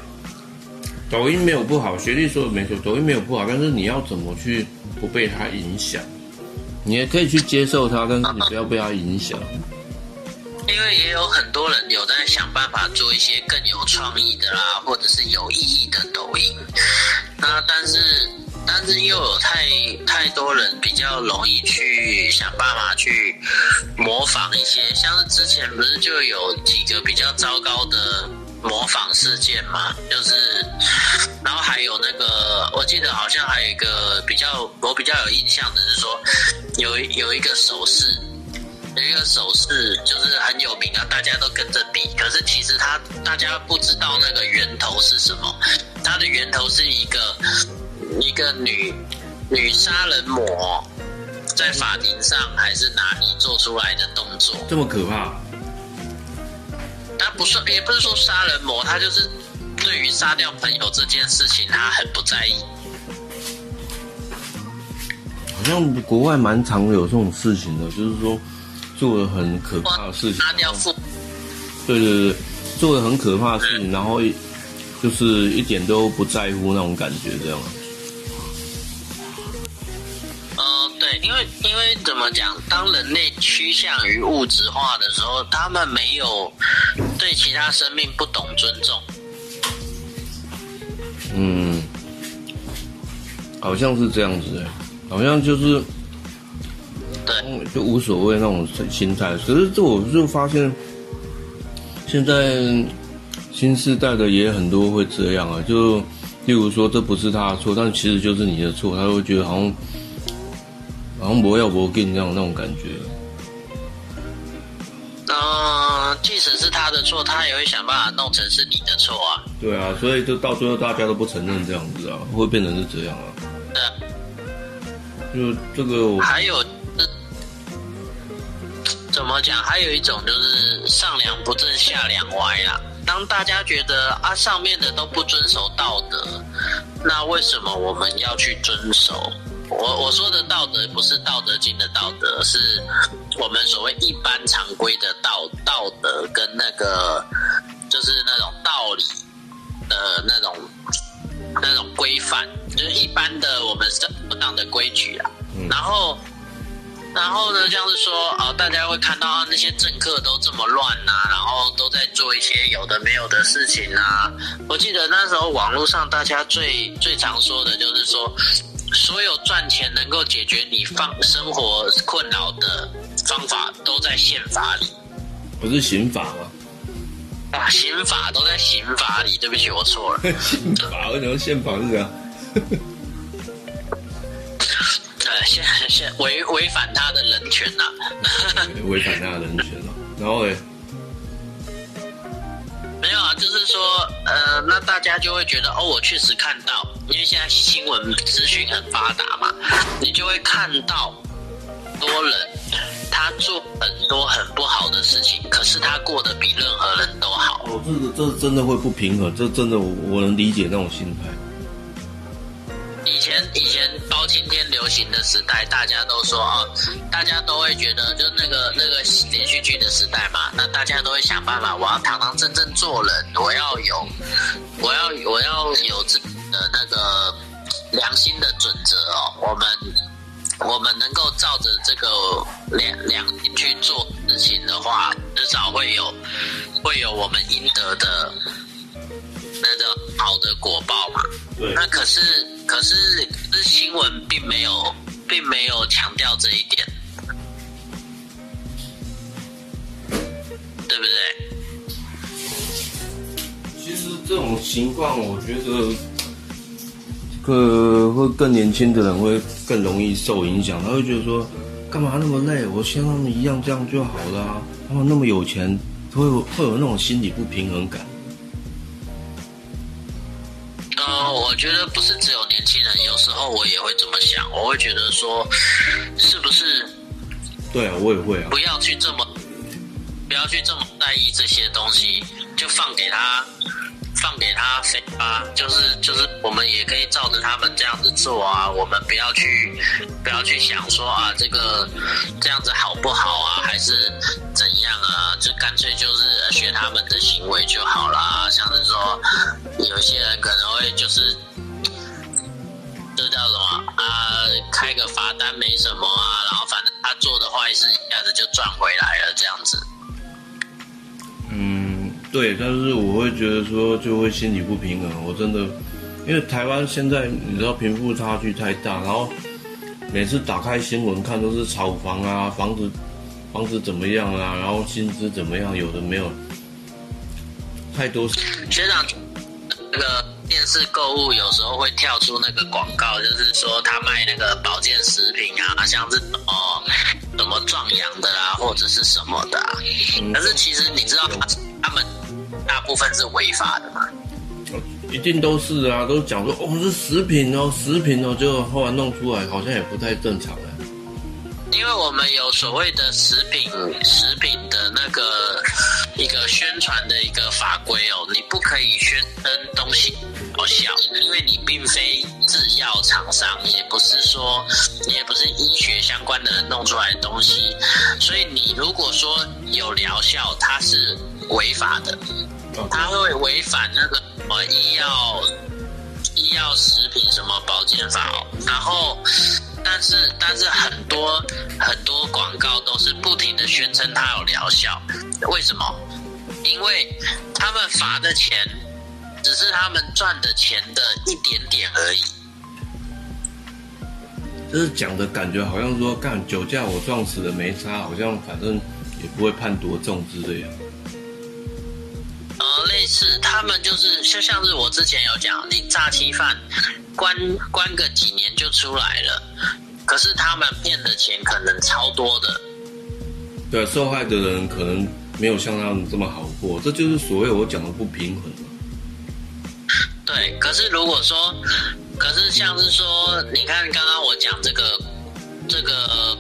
抖音没有不好，学弟说的没错，抖音没有不好，但是你要怎么去不被它影响？你也可以去接受它，但是你不要被它影响。因为也有很多人有在想办法做一些更有创意的啦，或者是有意义的抖音。那但是但是又有太太多人比较容易去想办法去模仿一些，像是之前不是就有几个比较糟糕的模仿事件嘛，就是，然后还有那个，我记得好像还有一个比较我比较有印象的是说，有一有一个手势。有一个手势就是很有名啊，大家都跟着比。可是其实他大家不知道那个源头是什么，它的源头是一个一个女女杀人魔在法庭上还是哪里做出来的动作。这么可怕？他不是也不是说杀人魔，他就是对于杀掉朋友这件事情他很不在意。好像国外蛮常有这种事情的，就是说做了很可怕的事情，杀掉父对对对，做了很可怕的事情，然后就是一点都不在乎那种感觉，这样。为因为怎么讲，当人类趋向于物质化的时候，他们没有对其他生命不懂尊重。嗯，好像是这样子哎，好像就是对，就无所谓那种心态。可是这我就发现，现在新时代的也很多会这样啊，就例如说这不是他的错，但其实就是你的错，他会觉得好像好像不要不给你这样那种感觉。呃，即使是他的错，他也会想办法弄成是你的错啊。对啊，所以就到最后大家都不承认这样子啊，会变成是这样啊。对啊，就这个我还有是怎么讲？还有一种就是上梁不正下梁歪啦。当大家觉得啊上面的都不遵守道德，那为什么我们要去遵守？我我说的道德不是《道德经》的道德，是我们所谓一般常规的道道德跟那个就是那种道理的那种那种规范，就是一般的我们生活上的规矩啊。然后然后呢，像是说哦，大家会看到那些政客都这么乱呐、然后都在做一些有的没有的事情啊。我记得那时候网络上大家最最常说的就是说。所有赚钱能够解决你方生活困扰的方法，都在宪法里不是刑法吗？啊！刑法都在刑法里，对不起，我错了。刑法为什么宪法是这样？呃，宪宪违违反他的人权呐、违反他的人权了。然后嘞，没有啊，就是说，呃，那大家就会觉得，哦，我确实看到，因为现在新闻资讯很发达嘛，你就会看到多人他做很多很不好的事情，可是他过得比任何人都好。哦，这个这真的会不平衡，这真的我我能理解那种心态。以前以前包青天流行的时代，大家都说哦，大家都会觉得就是那个那个连续剧的时代嘛，那大家都会想办法，我要堂堂正正做人，我要有，我要我要有自己的那个良心的准则哦，我们我们能够照着这个良良心去做事情的话，至少会有会有我们应得的那个好的果报嘛。对那可是可是可是新闻并没有并没有强调这一点，对不对？其实这种情况，我觉得，呃会更年轻的人会更容易受影响。他会觉得说，干嘛那么累？我像他们一样这样就好了、啊。他们那么有钱，会有会有那种心理不平衡感。呃，我觉得不是只有年轻人，有时候我也会这么想，我会觉得说，是不是对啊，我也会啊。不要去这么不要去这么在意这些东西，就放给他放给他飞吧。就是就是，我们也可以照着他们这样子做啊。我们不要去不要去想说啊，这个这样子好不好啊，还是怎样啊？就干脆就是学他们的行为就好啦。像是说，有些人可能会就是。这叫什么啊？开个罚单没什么啊，然后反正他做的坏事一下子就赚回来了，这样子。嗯，对，但是我会觉得说就会心理不平衡。我真的，因为台湾现在你知道贫富差距太大，然后每次打开新闻看都是炒房啊，房子房子怎么样啊，然后薪资怎么样，有的没有，太多。学长，那个电视购物有时候会跳出那个广告，就是说他卖那个保健食品啊，像是什么什么壮阳的啦，或者是什么的、啊。嗯可是其实你知道他他们大部分是违法的嘛？一定都是啊，都讲说哦是食品哦，食品哦，就后来弄出来好像也不太正常啊。因为我们有所谓的食品食品的那个一个宣传的一个法规哦，你不可以宣称东西疗效，因为你并非制药厂商，也不是说也不是医学相关的人弄出来的东西，所以你如果说有疗效，它是违法的，它会违反那个什么医药医药食品什么保健法哦，然后。但是但是很多很多广告都是不停的宣称它有疗效，为什么？因为他们罚的钱只是他们赚的钱的一点点而已。就是讲的感觉好像说干酒驾我撞死了没差，好像反正也不会判多重之类的。呃，类似他们就是就像是我之前有讲，你诈欺犯关关个几年就出来了，可是他们骗的钱可能超多的。对，受害的人可能没有像他们这么好过，这就是所谓我讲的不平衡嘛。对，可是如果说，可是像是说，你看刚刚我讲这个这个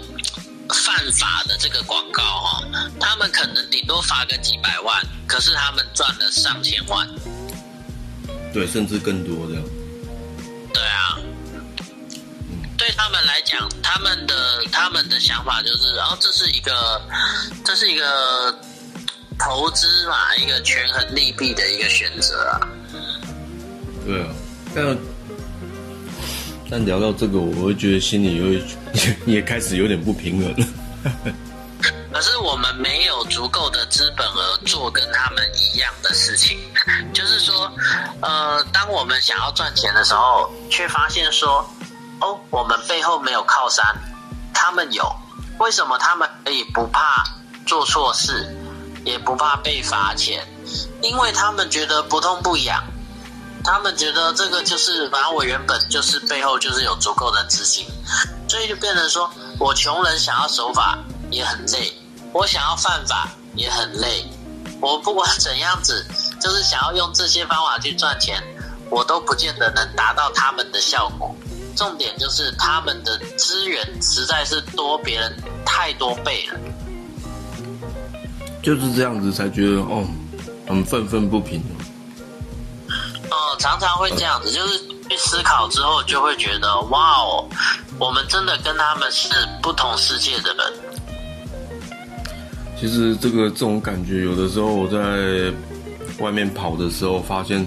犯法的这个广告哈、哦，他们可能顶多罚个几百万，可是他们赚了上千万。对，甚至更多这样。对啊，对他们来讲，他们的他们的想法就是，然、后这是一个，这是一个投资嘛，一个权衡利弊的一个选择啊。对啊，但但聊到这个，我会觉得心里有也 也开始有点不平衡了。可是我们没有足够的资本额做跟他们一样的事情，就是说，呃，当我们想要赚钱的时候，却发现说，哦，我们背后没有靠山，他们有，为什么他们可以不怕做错事，也不怕被罚钱？因为他们觉得不痛不痒，他们觉得这个就是，反正我原本就是背后就是有足够的资金，所以就变成说我穷人想要守法也很累，我想要犯法也很累，我不管怎样子，就是想要用这些方法去赚钱，我都不见得能达到他们的效果。重点就是他们的资源实在是多别人太多倍了。就是这样子才觉得哦，很愤愤不平。哦，常常会这样子，就是去思考之后，就会觉得哇哦，我们真的跟他们是不同世界的人。其实这个这种感觉，有的时候我在外面跑的时候，发现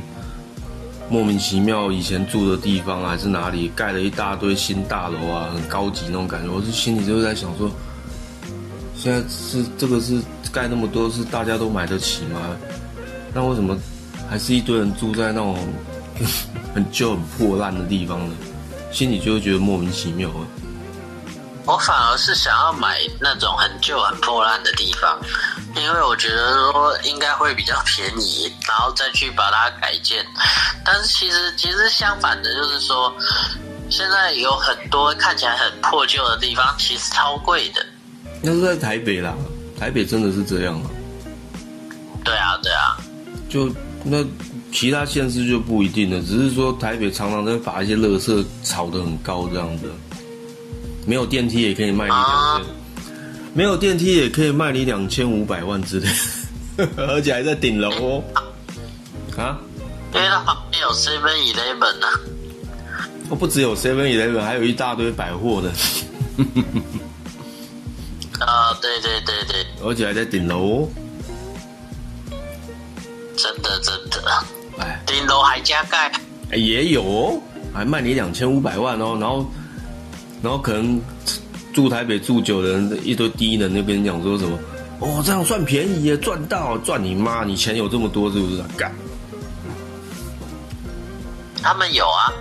莫名其妙，以前住的地方还是哪里盖了一大堆新大楼啊，很高级那种感觉。我是心里就在想说，现在是这个是盖那么多，是大家都买得起吗？那为什么还是一堆人住在那种很旧、很破烂的地方呢？心里就会觉得莫名其妙啊。我反而是想要买那种很旧、很破烂的地方，因为我觉得说应该会比较便宜，然后再去把它改建。但是其实其实相反的，就是说现在有很多看起来很破旧的地方，其实超贵的。那是在台北啦，台北真的是这样啊。对啊，对啊，就那其他县市就不一定了，只是说台北常常在把一些垃圾炒得很高这样子，没有电梯也可以卖你两千，没有电梯也可以卖你两千五百万之类，而且还在顶楼哦。啊，因为它旁边有 Seven Eleven 呢。哦，不只有 Seven Eleven，还有一大堆百货的，啊，对对对对，而且还在顶楼哦。真的真的，哎，顶楼还加盖。哎也有哦，还卖你两千五百万哦，然后，然后可能住台北住久的人一堆低能就跟你讲说什么，哦，这样算便宜耶，赚到赚你妈，你钱有这么多是不是啊？干，他们有啊，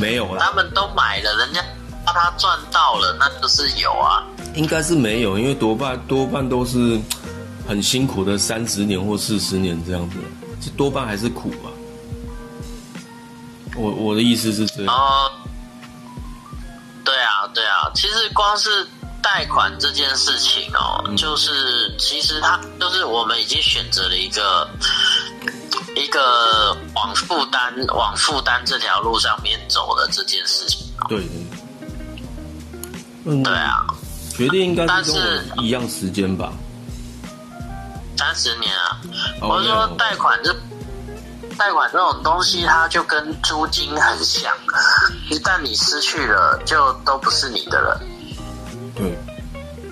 没有啦，他们都买了，人家帮他赚到了，那就是有啊。应该是没有，因为多半多半都是很辛苦的三十年或四十年这样子，这多半还是苦啊。我我的意思是这样，哦，对啊，对啊，其实光是贷款这件事情哦，就是其实它就是我们已经选择了一个一个往负担往负担这条路上面走的这件事情哦。对。对，嗯，对啊，决定应该但是跟我一样时间吧。三十年啊，哦我是说贷款这贷款这种东西，它就跟租金很像，一旦你失去了，就都不是你的了。对，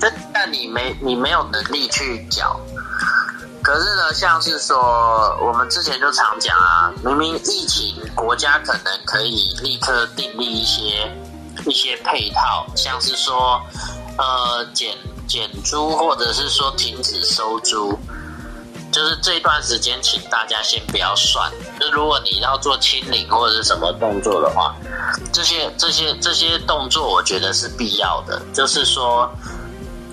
这但你没你没有能力去缴。可是呢，像是说我们之前就常讲啊，明明疫情，国家可能可以立刻订立一些一些配套，像是说呃减减租，或者是说停止收租。就是这段时间，请大家先不要算。就如果你要做清零或者是什么动作的话，这些这些这些动作，我觉得是必要的。就是说，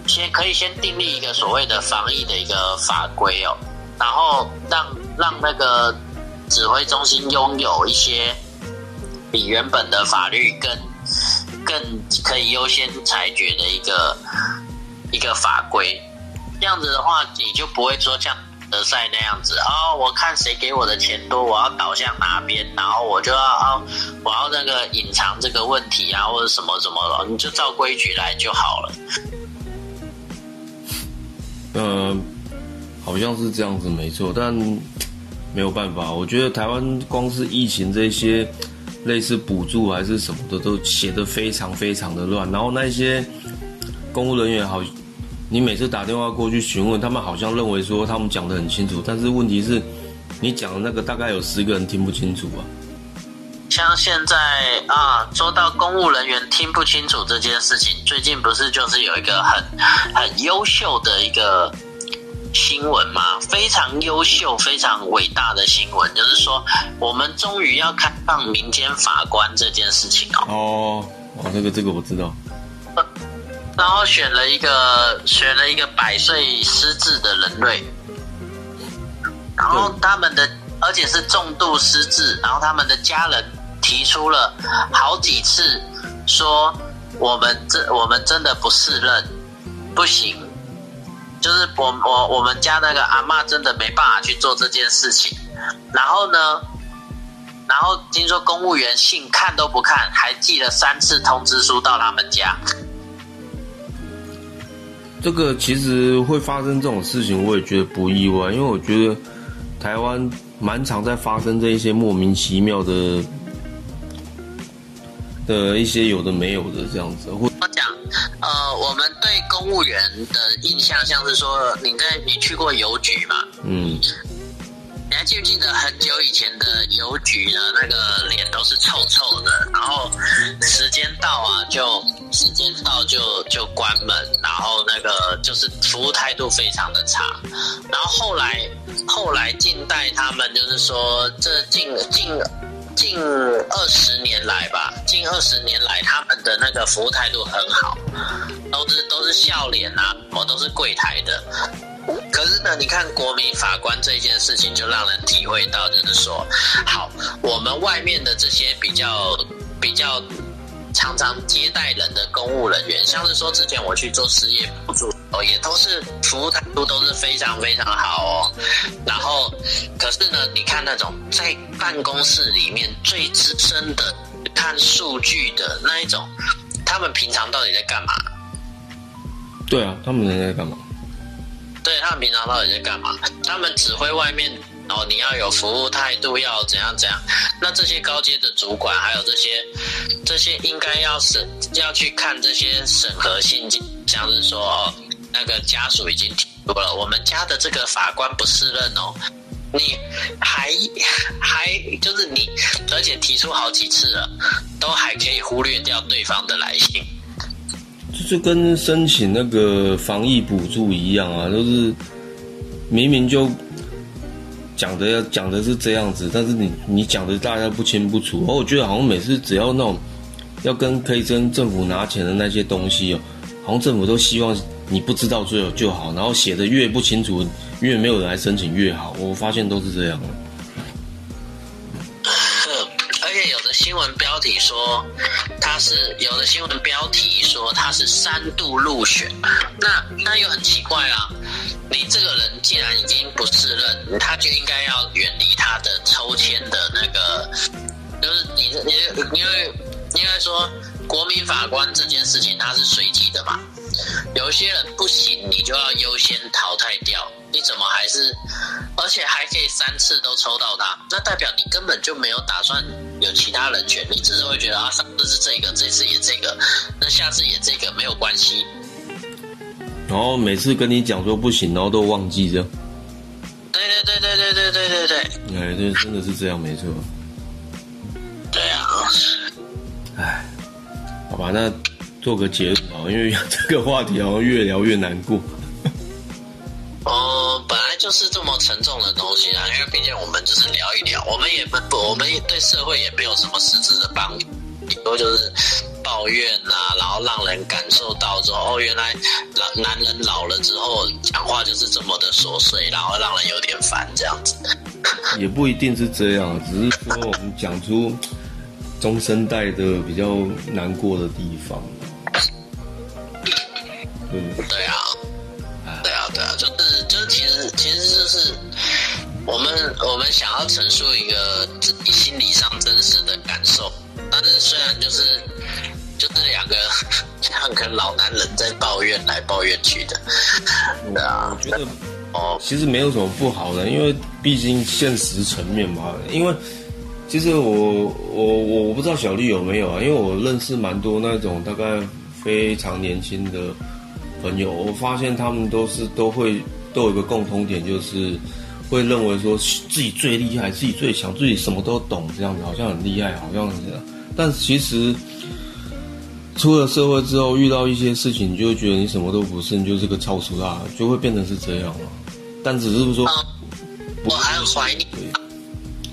先可以先订立一个所谓的防疫的一个法规哦，然后让让那个指挥中心拥有一些比原本的法律更更可以优先裁决的一个一个法规。这样子的话，你就不会说像德赛那样子哦，我看谁给我的钱多，我要导向哪边，然后我就要哦，我要那个隐藏这个问题啊，或者什么什么的，你就照规矩来就好了。呃，好像是这样子，没错，但没有办法。我觉得台湾光是疫情这些类似补助还是什么的，都写得非常非常的乱。然后那些公务人员好，你每次打电话过去询问，他们好像认为说他们讲的很清楚，但是问题是，你讲的那个大概有十个人听不清楚啊。像现在啊，说到公务人员听不清楚这件事情，最近不是就是有一个很很优秀的一个新闻嘛？非常优秀、非常伟大的新闻，就是说我们终于要开放民间法官这件事情哦。哦，哦，这个这个我知道。然后选了一个选了一个百岁失智的人类，然后他们的而且是重度失智，然后他们的家人提出了好几次说我们这我们真的不适任，不行，就是我我我们家那个阿嬷真的没办法去做这件事情，然后呢，然后听说公务员信看都不看，还寄了三次通知书到他们家。这个其实会发生这种事情，我也觉得不意外，因为我觉得台湾蛮常在发生这一些莫名其妙的的一些有的没有的这样子。或我讲，呃，我们对公务员的印象像是说，你在你去过邮局嘛？嗯，记不记得很久以前的邮局呢？那个脸都是臭臭的，然后时间到啊，就时间到就就关门，然后那个就是服务态度非常的差。然后后来后来近代他们就是说，这近近近二十年来吧，近二十年来他们的那个服务态度很好，都是都是笑脸啊，什么都是柜台的。可是呢，你看国民法官这件事情，就让人体会到，就是说，好，我们外面的这些比较比较常常接待人的公务人员，像是说之前我去做失业补助哦，也都是服务态度都是非常非常好哦。然后，可是呢，你看那种在办公室里面最资深的看数据的那一种，他们平常到底在干嘛？对啊，他们人在干嘛？对他们平常到底在干嘛？他们指挥外面哦，你要有服务态度，要怎样怎样。那这些高阶的主管，还有这些这些应该要审要去看这些审核信件，像是说哦，那个家属已经提出了，我们家的这个法官不适任哦，你还还就是你，而且提出好几次了，都还可以忽略掉对方的来信。这就跟申请那个防疫补助一样啊，就是明明就讲的要讲的是这样子，但是你你讲的大家不清不楚。而我觉得好像每次只要那种要跟可以跟政府拿钱的那些东西哦，好像政府都希望你不知道最好就好，然后写的越不清楚，越没有人来申请越好。我发现都是这样。而且有的新闻标题说他是有的新闻标题说他是三度入选，那那又很奇怪啊！你这个人既然已经不自认，他就应该要远离他的抽签的那个，就是你你因为应该说国民法官这件事情它是随机的嘛，有些人不行，你就要优先淘汰掉。你怎么还是，而且还可以三次都抽到他？那代表你根本就没有打算有其他人权，你只是会觉得啊，上次是这个，这次也这个，那下次也这个，没有关系。然后每次跟你讲说不行，然后都忘记这样。对对对对对对对对对。哎，对，真的是这样，没错。对啊。哎，好吧，那做个结论啊，因为 这个话题好像越聊越难过。哦，本来就是这么沉重的东西啊，因为毕竟我们就是聊一聊，我们也不，我们也对社会也没有什么实质的帮助，顶多就是抱怨呐、然后让人感受到说，哦，原来男男人老了之后讲话就是这么的琐碎，然后让人有点烦这样子。也不一定是这样，只是说我们讲出中生代的比较难过的地方。嗯，对啊，对啊，对啊，就其实其实就是我们我们想要陈述一个自己心理上真实的感受，但是虽然就是就是两个两个老男人在抱怨来抱怨去的，对啊我，觉得哦，其实没有什么不好的，因为毕竟现实层面嘛。因为其实我我我不知道小丽有没有啊，因为我认识蛮多那种大概非常年轻的朋友，我发现他们都是都会都有一个共同点，就是会认为说自己最厉害，自己最强，自己什么都懂，这样子好像很厉害，好像这样。但其实出了社会之后，遇到一些事情，你就会觉得你什么都不是，你就是个超俗辣，就会变成是这样了。但只是说，我很怀念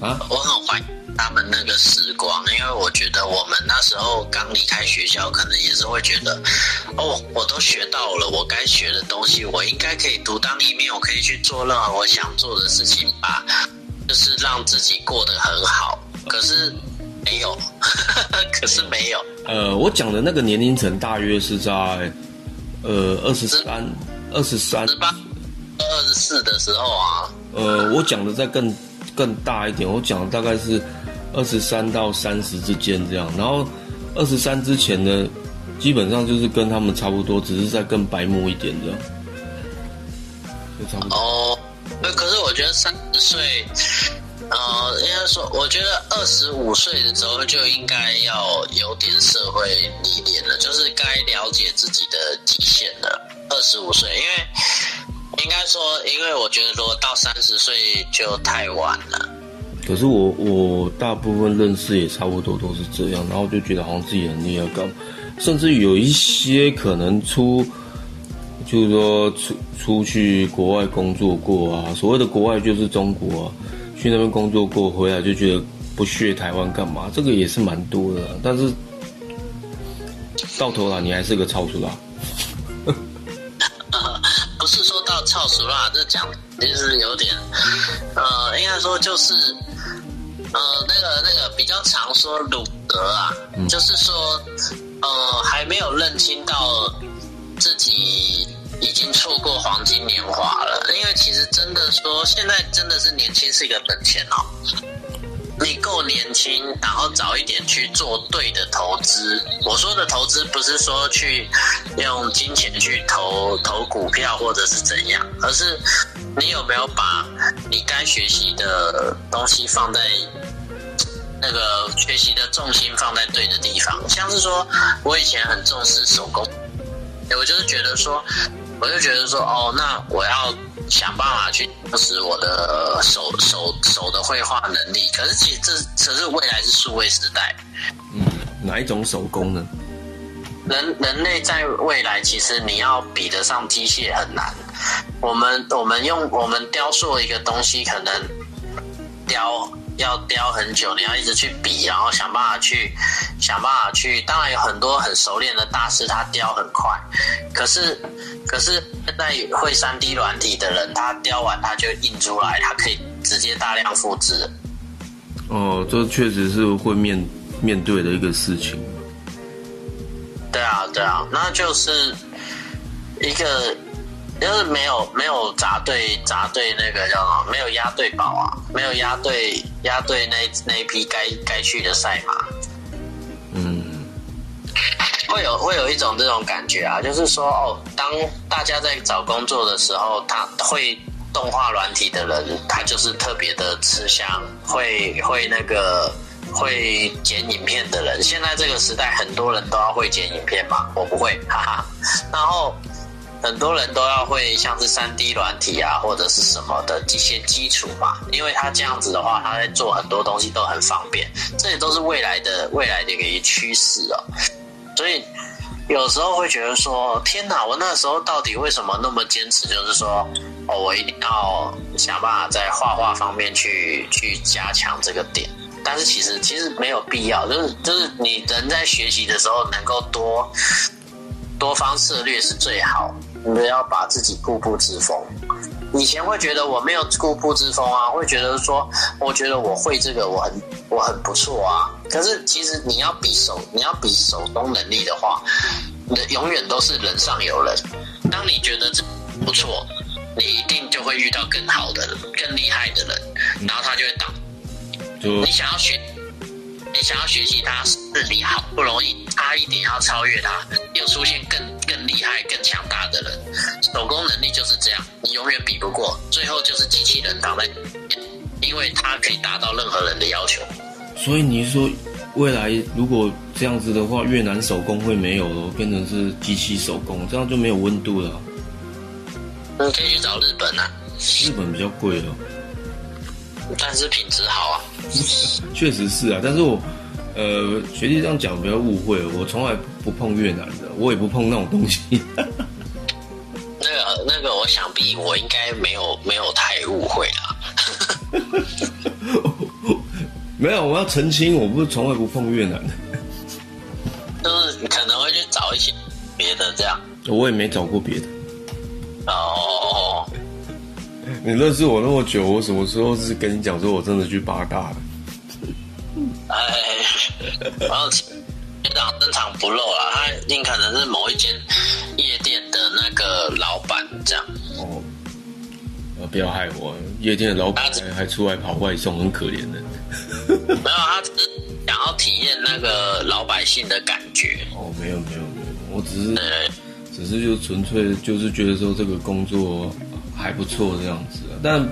啊，我很怀他们那个时光，因为我觉得我们那时候刚离开学校，可能也是会觉得，哦，我都学到了我该学的东西，我应该可以独当一面，我可以去做任何我想做的事情吧，就是让自己过得很好。可是没有，可是没有。呃，我讲的那个年龄层大约是在呃二十三、二十三、十八、二十四的时候啊。呃，我讲的再更更大一点，我讲的大概是二十三到三十之间这样。然后二十三之前呢，基本上就是跟他们差不多，只是再更白目一点这样，哦，那可是我觉得三十岁。呃，应该说，我觉得二十五岁的时候就应该要有点社会历练了，就是该了解自己的极限了。二十五岁，因为应该说，因为我觉得如果到三十岁就太晚了。可是我我大部分认识也差不多都是这样，然后就觉得好像自己很厉害，干，甚至有一些可能出，就是说出出去国外工作过啊，所谓的国外就是中国啊。去那边工作过，回来就觉得不屑台湾干嘛？这个也是蛮多的，但是到头来你还是个超熟辣。超俗啦，这讲其实有点，呃，应该说就是，呃，那个那个比较常说鲁德啊，就是说，呃，还没有认清到自己。已经错过黄金年华了，因为其实真的说，现在真的是年轻是一个本钱哦。你够年轻，然后早一点去做对的投资。我说的投资不是说去用金钱去投投股票或者是怎样，而是你有没有把你该学习的东西放在那个学习的重心放在对的地方。像是说我以前很重视手工，我就是觉得说。我就觉得说，哦，那我要想办法去充实我的手手手的绘画能力。可是其实这可是未来是数位时代。嗯，哪一种手工呢？人人类在未来其实你要比得上机械很难。我们我们用我们雕塑一个东西，可能雕。要雕很久，你要一直去比，然后想办法去想办法去。当然有很多很熟练的大师，他雕很快。可是，可是现在会三 D 软体的人，他雕完他就印出来，他可以直接大量复制。哦，这确实是会面面对的一个事情。对啊，对啊，那就是一个。就是没有没有砸对砸对那个叫什么？没有压对宝啊，没有压对压对那那一批该该去的赛马。嗯，会有会有一种这种感觉啊，就是说哦，当大家在找工作的时候，他会动画软体的人，他就是特别的吃香，会会那个会剪影片的人。现在这个时代，很多人都要会剪影片嘛，我不会，哈哈。然后。很多人都要会像是三 D 软体啊，或者是什么的一些基础嘛，因为他这样子的话，他在做很多东西都很方便，这也都是未来的未来的一个趋势哦。所以有时候会觉得说，天哪，我那时候到底为什么那么坚持？就是说，哦，我一定要想办法在画画方面去去加强这个点。但是其实其实没有必要，就是就是你人在学习的时候能够多多方策略是最好。你要把自己固步自封。以前会觉得我没有固步自封啊，会觉得说，我觉得我会这个，我很我很不错啊。可是其实你要比手，你要比手工能力的话，永远都是人上有人。当你觉得这不错，你一定就会遇到更好的、更厉害的人，然后他就会挡。你想要学，你想要学习他，是你好不容易差一点要超越他，又出现更。更厉害、更强大的人。手工能力就是这样，你永远比不过，最后就是机器人挡在，因为它可以达到任何人的要求。所以你是说，未来如果这样子的话，越南手工会没有了，变成是机器手工，这样就没有温度了。你可以去找日本啊，日本比较贵哦，但是品质好啊。确实是啊。但是我，呃，学弟这样讲不要误会，我从来不碰越南的，我也不碰那种东西。那个那个，我想必我应该没有没有太误会啦。没有，我要澄清，我不是从来不碰越南的，就是你可能会去找一些别的这样。我也没找过别的。哦，你认识我那么久，我什么时候是跟你讲说我真的去八大的？哎，然后学长登场不露了，他尽可能是某一间夜店的那个老板这样。哦，呃，不要害我，夜店的老板还还出来跑外送，很可怜的。没有，他只是想要体验那个老百姓的感觉。哦，没有没有没有，我只是，只是就纯粹就是觉得说这个工作还不错这样子啊，但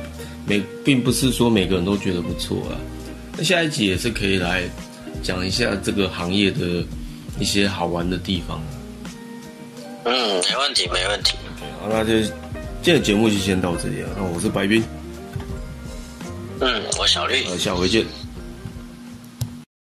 每并不是说每个人都觉得不错啊。那下一集也是可以来讲一下这个行业的一些好玩的地方。嗯，没问题，没问题。好，那就今天的节目就先到这里了。那我是白冰，嗯，我小绿。呃，下回见。